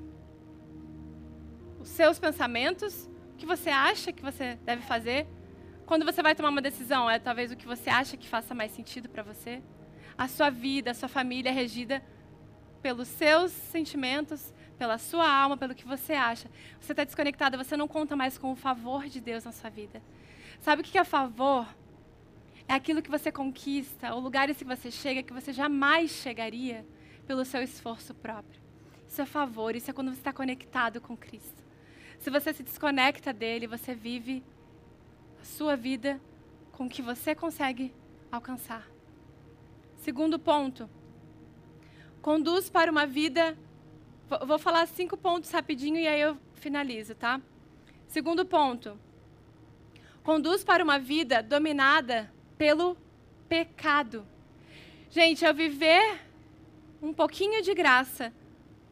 os seus pensamentos, o que você acha que você deve fazer. Quando você vai tomar uma decisão, é talvez o que você acha que faça mais sentido para você a sua vida, a sua família é regida pelos seus sentimentos, pela sua alma, pelo que você acha. Você está desconectada, você não conta mais com o favor de Deus na sua vida. Sabe o que é favor? É aquilo que você conquista, ou lugares que você chega que você jamais chegaria pelo seu esforço próprio. Isso é favor, isso é quando você está conectado com Cristo. Se você se desconecta dele, você vive a sua vida com o que você consegue alcançar. Segundo ponto, conduz para uma vida. Vou falar cinco pontos rapidinho e aí eu finalizo, tá? Segundo ponto, conduz para uma vida dominada pelo pecado. Gente, eu viver um pouquinho de graça,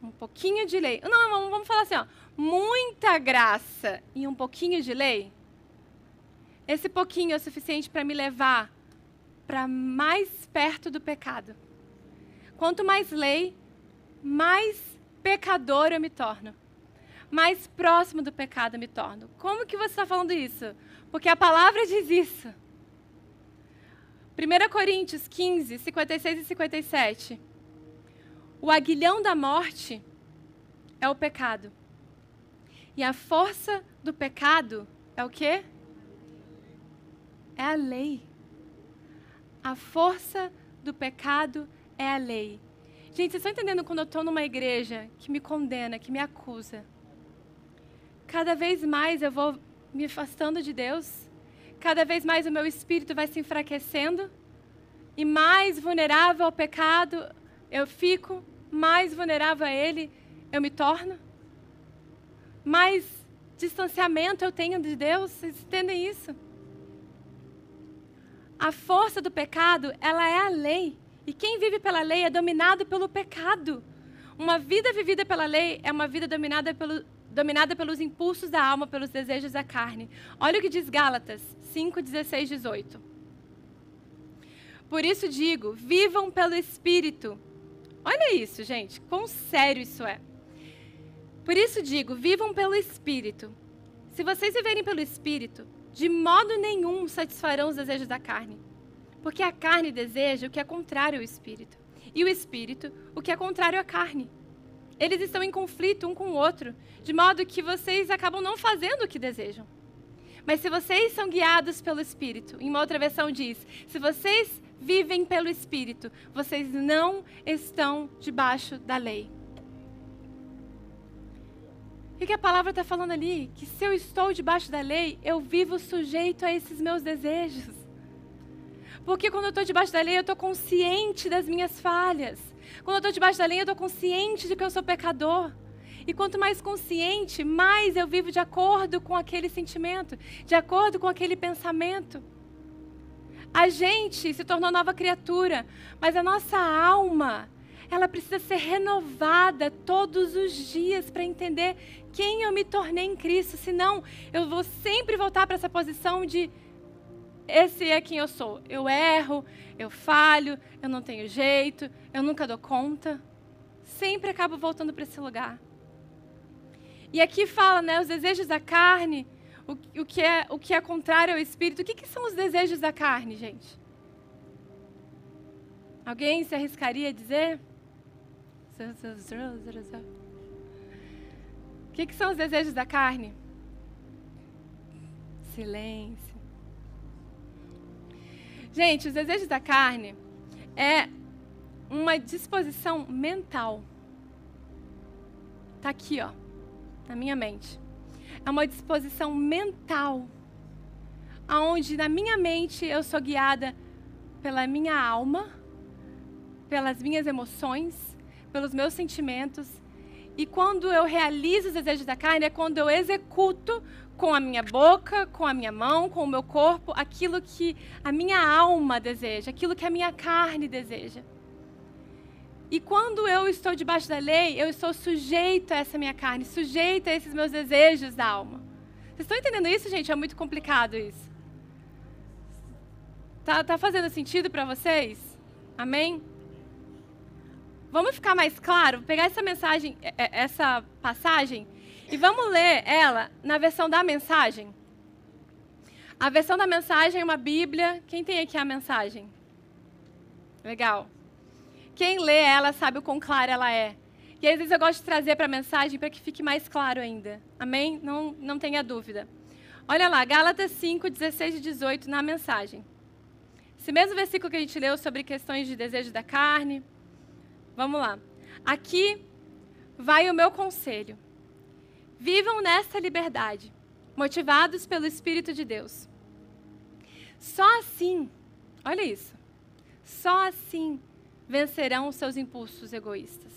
um pouquinho de lei. Não, vamos, falar assim, ó, muita graça e um pouquinho de lei. Esse pouquinho é o suficiente para me levar para mais perto do pecado. Quanto mais lei, mais pecador eu me torno. Mais próximo do pecado eu me torno. Como que você está falando isso? Porque a palavra diz isso. 1 Coríntios 15, 56 e 57. O aguilhão da morte é o pecado. E a força do pecado é o quê? é a lei. A força do pecado é a lei. Gente, vocês estão entendendo quando eu estou numa igreja que me condena, que me acusa? Cada vez mais eu vou me afastando de Deus, cada vez mais o meu espírito vai se enfraquecendo, e mais vulnerável ao pecado eu fico, mais vulnerável a ele eu me torno, mais distanciamento eu tenho de Deus. Vocês entendem isso? A força do pecado, ela é a lei. E quem vive pela lei é dominado pelo pecado. Uma vida vivida pela lei é uma vida dominada, pelo, dominada pelos impulsos da alma, pelos desejos da carne. Olha o que diz Gálatas 5, 16, 18. Por isso digo: vivam pelo Espírito. Olha isso, gente, quão sério isso é. Por isso digo: vivam pelo Espírito. Se vocês viverem pelo Espírito, de modo nenhum satisfarão os desejos da carne. Porque a carne deseja o que é contrário ao espírito, e o espírito o que é contrário à carne. Eles estão em conflito um com o outro, de modo que vocês acabam não fazendo o que desejam. Mas se vocês são guiados pelo espírito, em uma outra versão diz: se vocês vivem pelo espírito, vocês não estão debaixo da lei. O que a palavra está falando ali? Que se eu estou debaixo da lei, eu vivo sujeito a esses meus desejos. Porque quando eu estou debaixo da lei, eu estou consciente das minhas falhas. Quando eu estou debaixo da lei, eu estou consciente de que eu sou pecador. E quanto mais consciente, mais eu vivo de acordo com aquele sentimento, de acordo com aquele pensamento. A gente se tornou nova criatura, mas a nossa alma, ela precisa ser renovada todos os dias para entender quem eu me tornei em Cristo. Senão, eu vou sempre voltar para essa posição de esse é quem eu sou. Eu erro, eu falho, eu não tenho jeito, eu nunca dou conta. Sempre acabo voltando para esse lugar. E aqui fala, né, os desejos da carne, o, o, que, é, o que é contrário ao espírito. O que, que são os desejos da carne, gente? Alguém se arriscaria a dizer? O que, que são os desejos da carne? Silêncio. Gente, os desejos da carne é uma disposição mental. Está aqui, ó, na minha mente. É uma disposição mental, aonde na minha mente eu sou guiada pela minha alma, pelas minhas emoções, pelos meus sentimentos. E quando eu realizo os desejos da carne, é quando eu executo com a minha boca, com a minha mão, com o meu corpo, aquilo que a minha alma deseja, aquilo que a minha carne deseja. E quando eu estou debaixo da lei, eu estou sujeito a essa minha carne, sujeito a esses meus desejos da alma. Vocês estão entendendo isso, gente? É muito complicado isso. Tá, tá fazendo sentido para vocês? Amém? Vamos ficar mais claro? Pegar essa mensagem, é, é, essa passagem e vamos ler ela na versão da mensagem. A versão da mensagem é uma Bíblia. Quem tem aqui a mensagem? Legal. Quem lê ela sabe o quão clara ela é. E às vezes eu gosto de trazer para a mensagem para que fique mais claro ainda. Amém? Não, não tenha dúvida. Olha lá, Gálatas 5, 16 e 18 na mensagem. Esse mesmo versículo que a gente leu sobre questões de desejo da carne. Vamos lá. Aqui vai o meu conselho. Vivam nessa liberdade, motivados pelo Espírito de Deus. Só assim, olha isso, só assim vencerão os seus impulsos egoístas.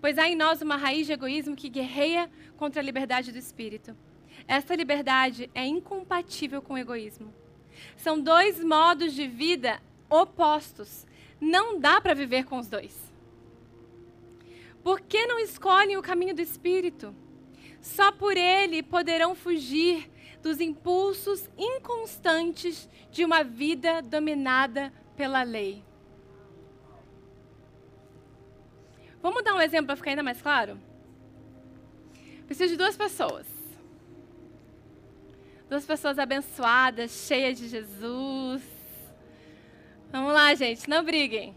Pois há em nós uma raiz de egoísmo que guerreia contra a liberdade do espírito. Essa liberdade é incompatível com o egoísmo. São dois modos de vida opostos. Não dá para viver com os dois. Por que não escolhem o caminho do espírito? Só por ele poderão fugir dos impulsos inconstantes de uma vida dominada pela lei. Vamos dar um exemplo para ficar ainda mais claro? Preciso de duas pessoas. Duas pessoas abençoadas, cheias de Jesus. Vamos lá, gente, não briguem.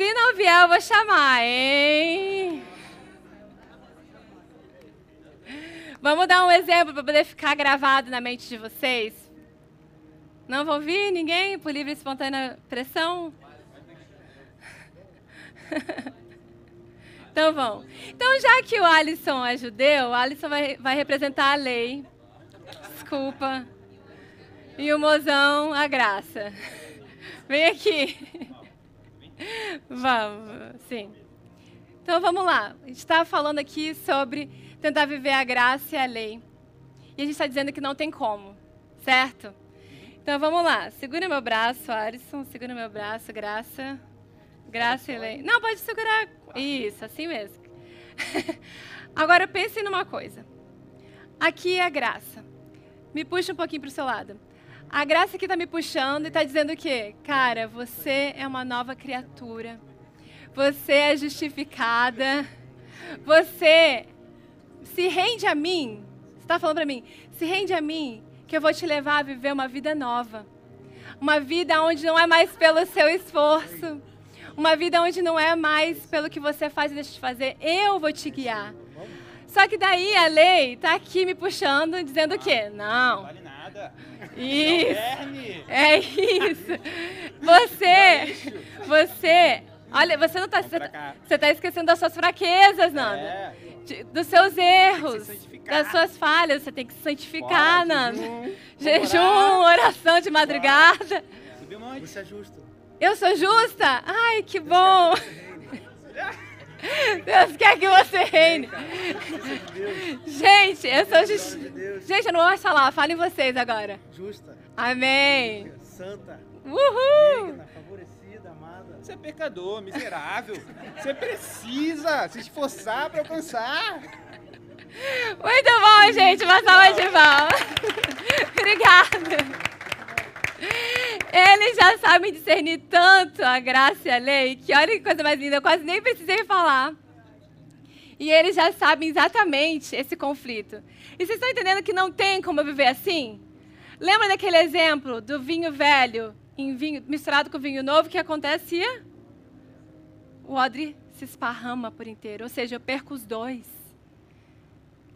Se não vier, eu vou chamar, hein? Vamos dar um exemplo para poder ficar gravado na mente de vocês? Não vão vir ninguém por livre e espontânea pressão? *laughs* então vão. Então, já que o Alisson é judeu, o Alisson vai, vai representar a lei. Desculpa. E o mozão, a graça. Vem aqui. Vamos, sim. Então vamos lá. A gente está falando aqui sobre tentar viver a graça e a lei. E a gente está dizendo que não tem como, certo? Então vamos lá. Segura meu braço, Alisson. Segura meu braço, graça. Graça e lei. Não, pode segurar. Isso, assim mesmo. *laughs* Agora pense numa coisa. Aqui é a graça. Me puxa um pouquinho para o seu lado. A graça que está me puxando e está dizendo o quê? Cara, você é uma nova criatura. Você é justificada. Você se rende a mim. Você está falando para mim? Se rende a mim, que eu vou te levar a viver uma vida nova. Uma vida onde não é mais pelo seu esforço. Uma vida onde não é mais pelo que você faz e deixa de fazer. Eu vou te guiar. Só que daí a lei está aqui me puxando, dizendo o quê? Não. Isso. É isso. Você, você, olha, você não está, você está esquecendo das suas fraquezas, Nanda. É. De, dos seus erros, das suas falhas. Você tem que se santificar, Bora, Nanda. Jejum, jejum oração de madrugada. Você é justo. Eu sou justa? Ai, que bom. *laughs* Deus quer que você reine. Gente, eu sou justa. Gente, eu não vou falar, falem vocês agora. Justa. Amém. Santa. Uhul. Digna, favorecida, amada. Você é pecador, miserável. Você precisa se esforçar para alcançar. Muito bom, gente. Uma salva de palmas. Obrigada. Eles já sabem discernir tanto a graça e a lei que olha que coisa mais linda, eu quase nem precisei falar. E eles já sabem exatamente esse conflito. E vocês estão entendendo que não tem como eu viver assim? Lembra daquele exemplo do vinho velho em vinho, misturado com vinho novo que acontecia? O odre se esparrama por inteiro, ou seja, eu perco os dois.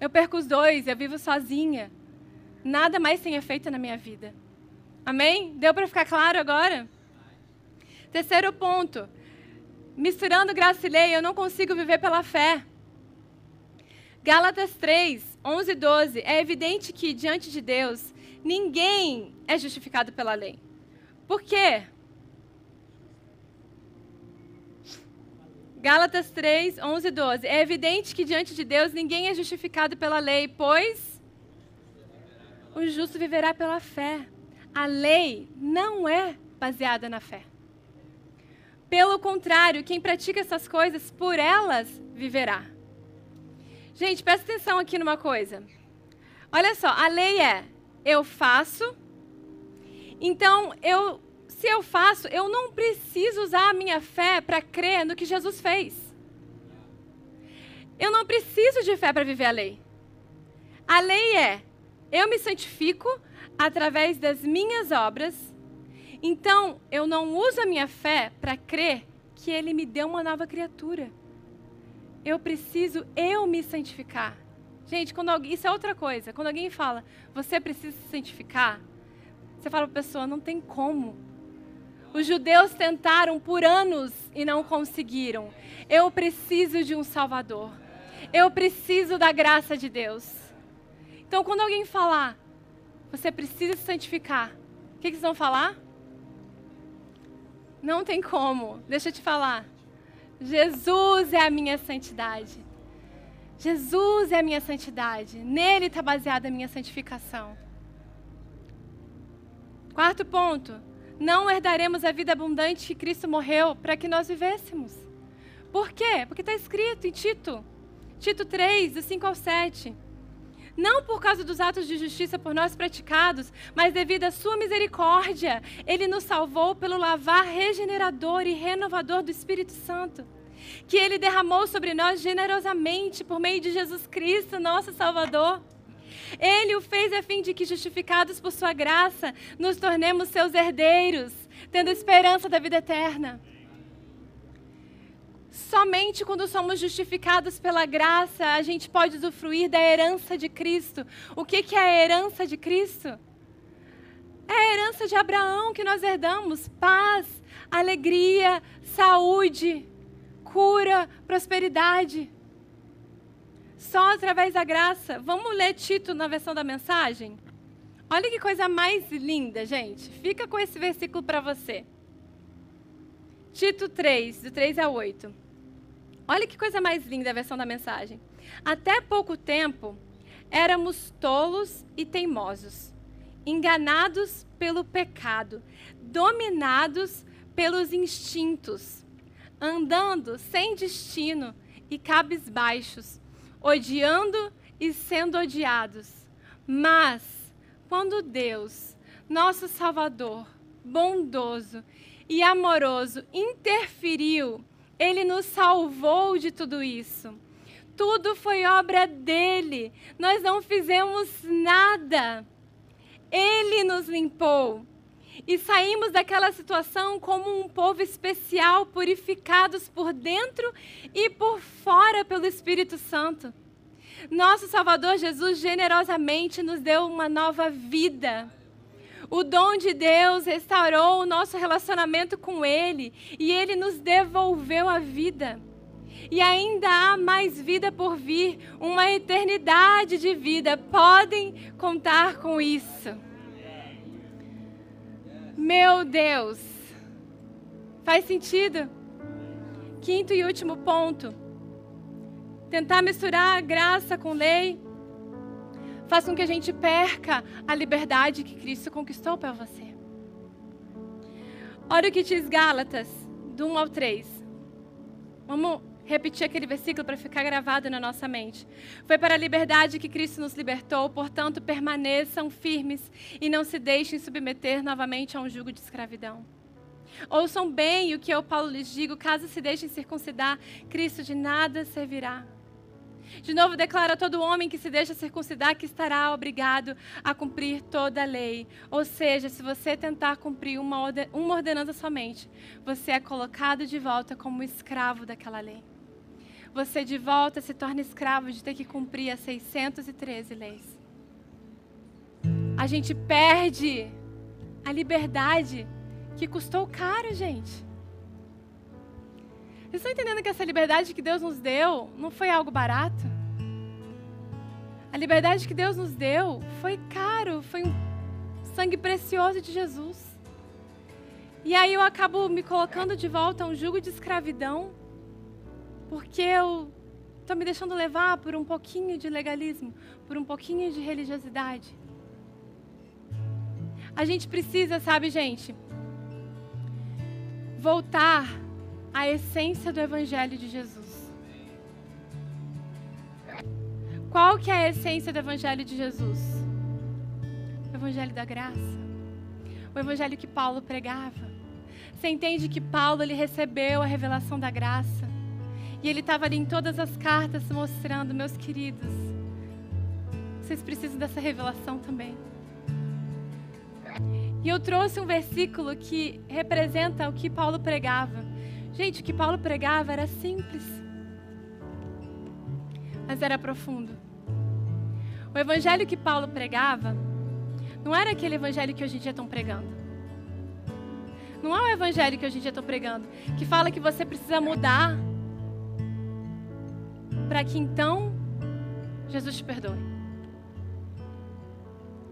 Eu perco os dois, eu vivo sozinha. Nada mais tem efeito na minha vida. Amém? Deu para ficar claro agora? Terceiro ponto. Misturando graça e lei, eu não consigo viver pela fé. Gálatas 3, 11 e 12. É evidente que, diante de Deus, ninguém é justificado pela lei. Por quê? Gálatas 3, 11 e 12. É evidente que, diante de Deus, ninguém é justificado pela lei, pois o justo viverá pela fé a lei não é baseada na fé. Pelo contrário, quem pratica essas coisas, por elas viverá. Gente, presta atenção aqui numa coisa. Olha só, a lei é: eu faço, então eu, se eu faço, eu não preciso usar a minha fé para crer no que Jesus fez. Eu não preciso de fé para viver a lei. A lei é: eu me santifico através das minhas obras, então eu não uso a minha fé para crer que Ele me deu uma nova criatura. Eu preciso eu me santificar. Gente, quando alguém, isso é outra coisa. Quando alguém fala, você precisa se santificar, você fala para a pessoa, não tem como. Os judeus tentaram por anos e não conseguiram. Eu preciso de um Salvador. Eu preciso da graça de Deus. Então, quando alguém falar, você precisa se santificar. O que, que vocês vão falar? Não tem como. Deixa eu te falar. Jesus é a minha santidade. Jesus é a minha santidade. Nele está baseada a minha santificação. Quarto ponto. Não herdaremos a vida abundante que Cristo morreu para que nós vivêssemos. Por quê? Porque está escrito em Tito. Tito 3, do 5 ao 7 não por causa dos atos de justiça por nós praticados, mas devido à sua misericórdia, ele nos salvou pelo lavar regenerador e renovador do Espírito Santo, que ele derramou sobre nós generosamente por meio de Jesus Cristo, nosso Salvador. Ele o fez a fim de que, justificados por sua graça, nos tornemos seus herdeiros, tendo esperança da vida eterna. Somente quando somos justificados pela graça, a gente pode usufruir da herança de Cristo. O que, que é a herança de Cristo? É a herança de Abraão que nós herdamos: paz, alegria, saúde, cura, prosperidade. Só através da graça. Vamos ler Tito na versão da mensagem? Olha que coisa mais linda, gente. Fica com esse versículo para você. Tito 3, do 3 a 8. Olha que coisa mais linda a versão da mensagem. Até pouco tempo, éramos tolos e teimosos, enganados pelo pecado, dominados pelos instintos, andando sem destino e cabisbaixos, odiando e sendo odiados. Mas, quando Deus, nosso Salvador, bondoso e amoroso, interferiu ele nos salvou de tudo isso. Tudo foi obra dele. Nós não fizemos nada. Ele nos limpou. E saímos daquela situação como um povo especial, purificados por dentro e por fora pelo Espírito Santo. Nosso Salvador Jesus generosamente nos deu uma nova vida. O dom de Deus restaurou o nosso relacionamento com Ele e Ele nos devolveu a vida. E ainda há mais vida por vir, uma eternidade de vida. Podem contar com isso. Meu Deus. Faz sentido? Quinto e último ponto. Tentar misturar graça com lei faz com que a gente perca a liberdade que Cristo conquistou para você. Olha o que diz Gálatas, do 1 ao 3. Vamos repetir aquele versículo para ficar gravado na nossa mente. Foi para a liberdade que Cristo nos libertou, portanto, permaneçam firmes e não se deixem submeter novamente a um jugo de escravidão. Ouçam bem o que eu, Paulo, lhes digo: caso se deixem circuncidar, Cristo de nada servirá. De novo, declara todo homem que se deixa circuncidar que estará obrigado a cumprir toda a lei. Ou seja, se você tentar cumprir uma, uma ordenança somente, você é colocado de volta como escravo daquela lei. Você de volta se torna escravo de ter que cumprir as 613 leis. A gente perde a liberdade que custou caro, gente. Vocês estão entendendo que essa liberdade que Deus nos deu não foi algo barato? A liberdade que Deus nos deu foi caro, foi um sangue precioso de Jesus. E aí eu acabo me colocando de volta a um jugo de escravidão, porque eu estou me deixando levar por um pouquinho de legalismo, por um pouquinho de religiosidade. A gente precisa, sabe, gente, voltar a essência do Evangelho de Jesus. Qual que é a essência do Evangelho de Jesus? O Evangelho da graça. O Evangelho que Paulo pregava. Você entende que Paulo ele recebeu a revelação da graça. E ele estava ali em todas as cartas mostrando, meus queridos, vocês precisam dessa revelação também. E eu trouxe um versículo que representa o que Paulo pregava. Gente, o que Paulo pregava era simples, mas era profundo. O evangelho que Paulo pregava não era aquele evangelho que hoje em dia estão pregando. Não é o evangelho que hoje em dia estão pregando, que fala que você precisa mudar para que então Jesus te perdoe.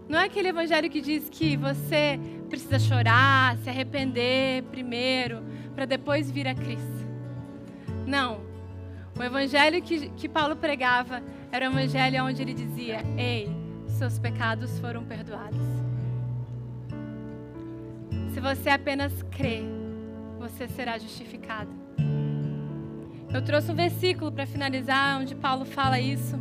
Não é aquele evangelho que diz que você precisa chorar, se arrepender primeiro, para depois vir a Cristo. Não. O evangelho que, que Paulo pregava era um evangelho onde ele dizia: Ei, seus pecados foram perdoados. Se você apenas crê, você será justificado. Eu trouxe um versículo para finalizar, onde Paulo fala isso.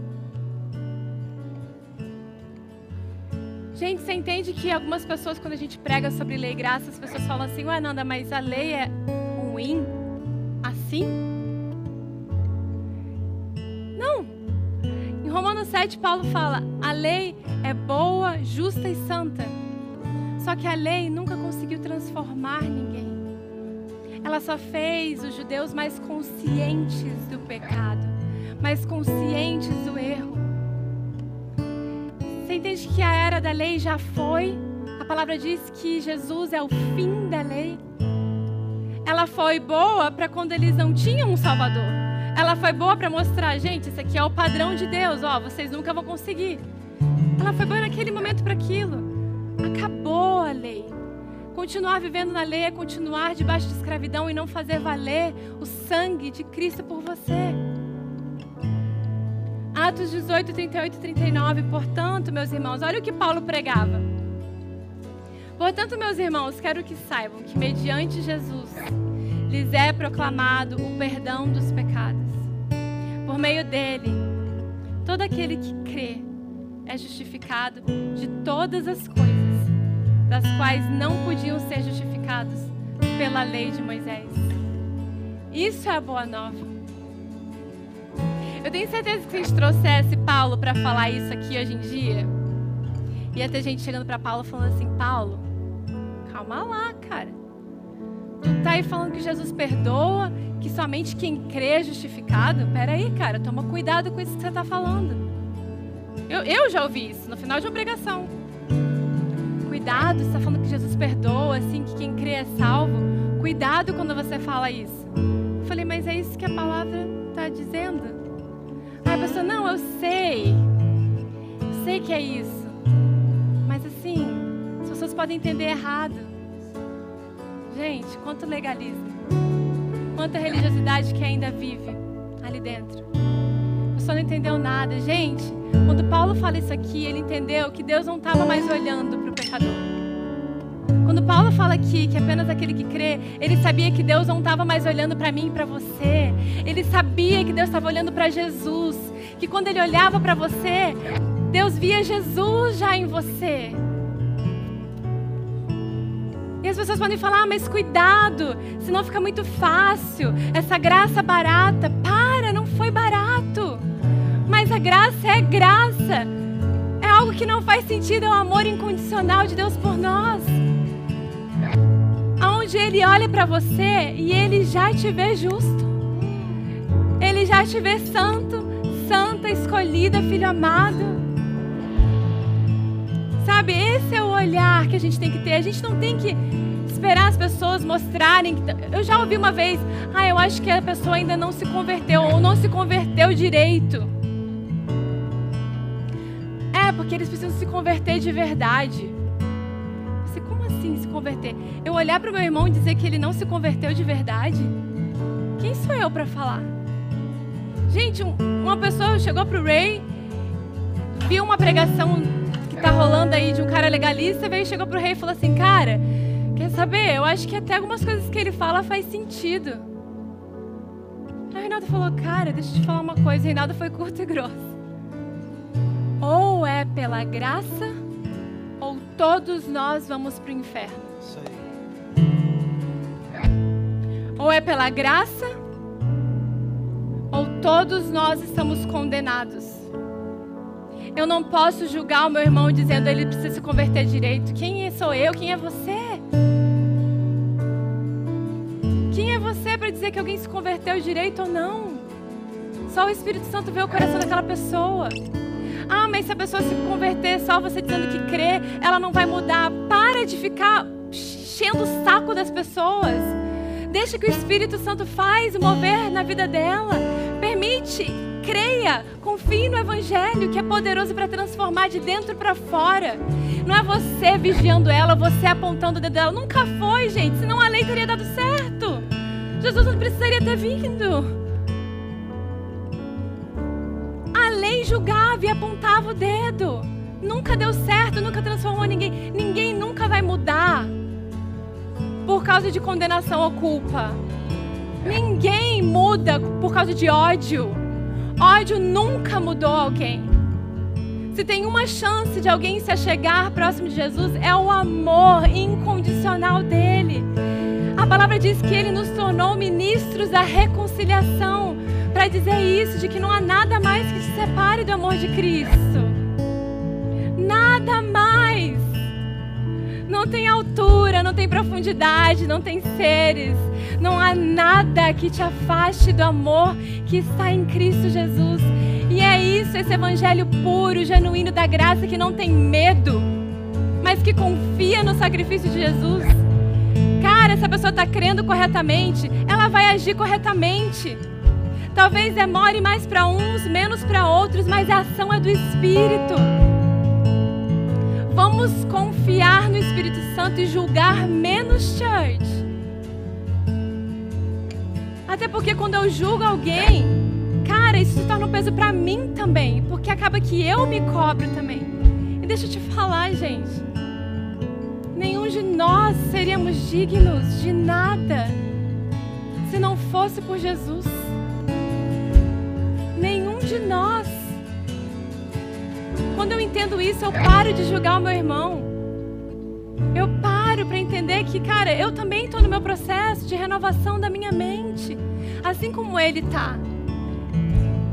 Gente, você entende que algumas pessoas, quando a gente prega sobre lei e graça, as pessoas falam assim: Ué, Nanda, mas a lei é ruim assim? Não. Em Romanos 7, Paulo fala: a lei é boa, justa e santa. Só que a lei nunca conseguiu transformar ninguém. ela só fez os judeus mais conscientes do pecado, mais conscientes do erro. Você entende que a era da lei já foi? A palavra diz que Jesus é o fim da lei. Ela foi boa para quando eles não tinham um Salvador. Ela foi boa para mostrar, gente, isso aqui é o padrão de Deus, ó, vocês nunca vão conseguir. Ela foi boa naquele momento para aquilo. Acabou a lei. Continuar vivendo na lei é continuar debaixo de escravidão e não fazer valer o sangue de Cristo por você. Atos 18, 38 e 39. Portanto, meus irmãos, olha o que Paulo pregava. Portanto, meus irmãos, quero que saibam que mediante Jesus lhes é proclamado o perdão dos pecados. Por meio dele, todo aquele que crê é justificado de todas as coisas das quais não podiam ser justificados pela lei de Moisés. Isso é a boa nova. Eu tenho certeza que se a gente trouxesse Paulo para falar isso aqui hoje em dia, ia ter gente chegando para Paulo falando assim: Paulo, calma lá, cara. Tu tá aí falando que Jesus perdoa, que somente quem crê é justificado? Pera aí, cara, toma cuidado com isso que você está falando. Eu, eu já ouvi isso no final de uma pregação cuidado, você está falando que Jesus perdoa, assim, que quem crê é salvo. Cuidado quando você fala isso. Eu falei, mas é isso que a palavra está dizendo. Aí a pessoa, não, eu sei. Eu sei que é isso. Mas assim, as pessoas podem entender errado. Gente, quanto legalismo. Quanta religiosidade que ainda vive ali dentro. A pessoa não entendeu nada. Gente, quando Paulo fala isso aqui, ele entendeu que Deus não estava mais olhando para o pecador. Quando Paulo fala aqui que apenas aquele que crê, ele sabia que Deus não estava mais olhando para mim e para você. Ele sabia que Deus estava olhando para Jesus. Que quando ele olhava para você, Deus via Jesus já em você. As pessoas podem falar, ah, mas cuidado, senão fica muito fácil. Essa graça barata. Para, não foi barato. Mas a graça é graça. É algo que não faz sentido, é o amor incondicional de Deus por nós. Aonde Ele olha para você e Ele já te vê justo. Ele já te vê santo, santa, escolhida, filho amado. Sabe, esse é o olhar que a gente tem que ter. A gente não tem que esperar as pessoas mostrarem. Eu já ouvi uma vez, ah, eu acho que a pessoa ainda não se converteu ou não se converteu direito porque eles precisam se converter de verdade. Você, como assim se converter? Eu olhar para o meu irmão e dizer que ele não se converteu de verdade? Quem sou eu para falar? Gente, uma pessoa chegou para o Ray, viu uma pregação que tá rolando aí de um cara legalista, veio chegou para o rei e falou assim: Cara, quer saber? Eu acho que até algumas coisas que ele fala faz sentido. Aí o Reinaldo falou: Cara, deixa eu te falar uma coisa. O Reinaldo foi curto e grosso. Ou é pela graça, ou todos nós vamos para o inferno. Isso aí. Ou é pela graça, ou todos nós estamos condenados. Eu não posso julgar o meu irmão dizendo ele precisa se converter direito. Quem sou eu? Quem é você? Quem é você para dizer que alguém se converteu direito ou não? Só o Espírito Santo vê o coração daquela pessoa. Ah, mas se a pessoa se converter só você dizendo que crê, ela não vai mudar. Para de ficar enchendo o saco das pessoas. Deixa que o Espírito Santo faz mover na vida dela. Permite, creia, confie no Evangelho que é poderoso para transformar de dentro para fora. Não é você vigiando ela, você apontando o dedo dela. Nunca foi, gente, senão a lei teria dado certo. Jesus não precisaria ter vindo. lei julgava e apontava o dedo. Nunca deu certo, nunca transformou ninguém. Ninguém nunca vai mudar por causa de condenação ou culpa. Ninguém muda por causa de ódio. Ódio nunca mudou alguém. Se tem uma chance de alguém se achegar próximo de Jesus, é o amor incondicional dele. A palavra diz que ele nos tornou ministros da reconciliação para dizer isso, de que não há nada mais que te separe do amor de Cristo. Nada mais. Não tem altura, não tem profundidade, não tem seres, não há nada que te afaste do amor que está em Cristo Jesus. E é isso, esse evangelho puro, genuíno da graça que não tem medo, mas que confia no sacrifício de Jesus. Cara, essa pessoa está crendo corretamente, ela vai agir corretamente. Talvez demore mais para uns, menos para outros, mas a ação é do Espírito. Vamos confiar no Espírito Santo e julgar menos, church. Até porque quando eu julgo alguém, cara, isso se torna um peso para mim também, porque acaba que eu me cobro também. E deixa eu te falar, gente. Nenhum de nós seríamos dignos de nada se não fosse por Jesus. Nenhum de nós. Quando eu entendo isso, eu paro de julgar o meu irmão. Eu paro para entender que, cara, eu também estou no meu processo de renovação da minha mente, assim como ele está.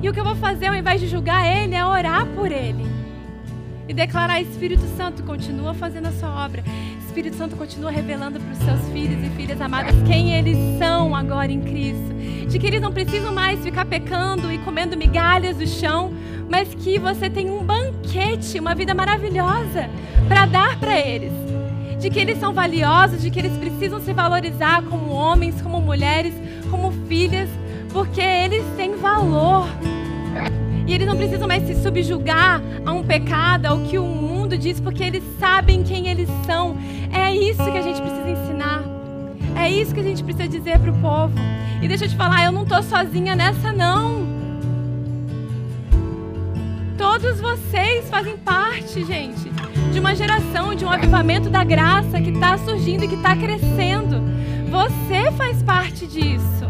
E o que eu vou fazer ao invés de julgar ele é orar por ele e declarar: Espírito Santo, continua fazendo a sua obra. Espírito Santo continua revelando para os seus filhos e filhas amadas quem eles são agora em Cristo. De que eles não precisam mais ficar pecando e comendo migalhas do chão, mas que você tem um banquete, uma vida maravilhosa para dar para eles. De que eles são valiosos, de que eles precisam se valorizar como homens, como mulheres, como filhas, porque eles têm valor. E eles não precisam mais se subjugar a um pecado, ao que o mundo diz, porque eles sabem quem eles são. É isso que a gente precisa ensinar. É isso que a gente precisa dizer para o povo. E deixa eu te falar, eu não estou sozinha nessa, não. Todos vocês fazem parte, gente, de uma geração, de um avivamento da graça que está surgindo e que está crescendo. Você faz parte disso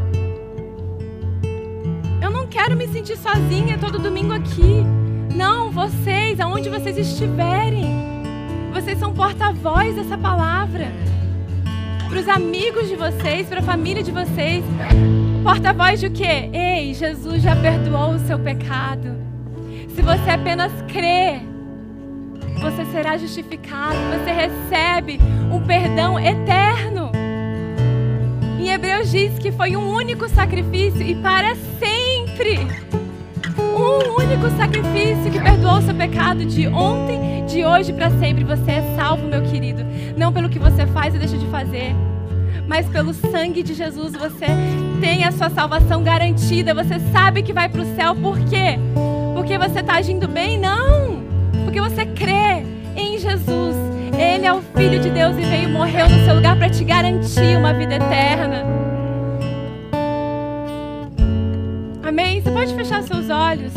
quero me sentir sozinha todo domingo aqui. Não, vocês, aonde vocês estiverem, vocês são porta-voz dessa palavra. Para os amigos de vocês, para a família de vocês. Porta-voz de o quê? Ei, Jesus já perdoou o seu pecado. Se você apenas crê, você será justificado, você recebe um perdão eterno. Em Hebreus diz que foi um único sacrifício e para sempre. Um único sacrifício que perdoou o seu pecado de ontem, de hoje para sempre. Você é salvo, meu querido. Não pelo que você faz ou deixa de fazer, mas pelo sangue de Jesus você tem a sua salvação garantida. Você sabe que vai para o céu. Por quê? Porque você está agindo bem? Não. Porque você crê em Jesus. Ele é o Filho de Deus e veio morreu no seu lugar para te garantir uma vida eterna. Amém? Você pode fechar seus olhos.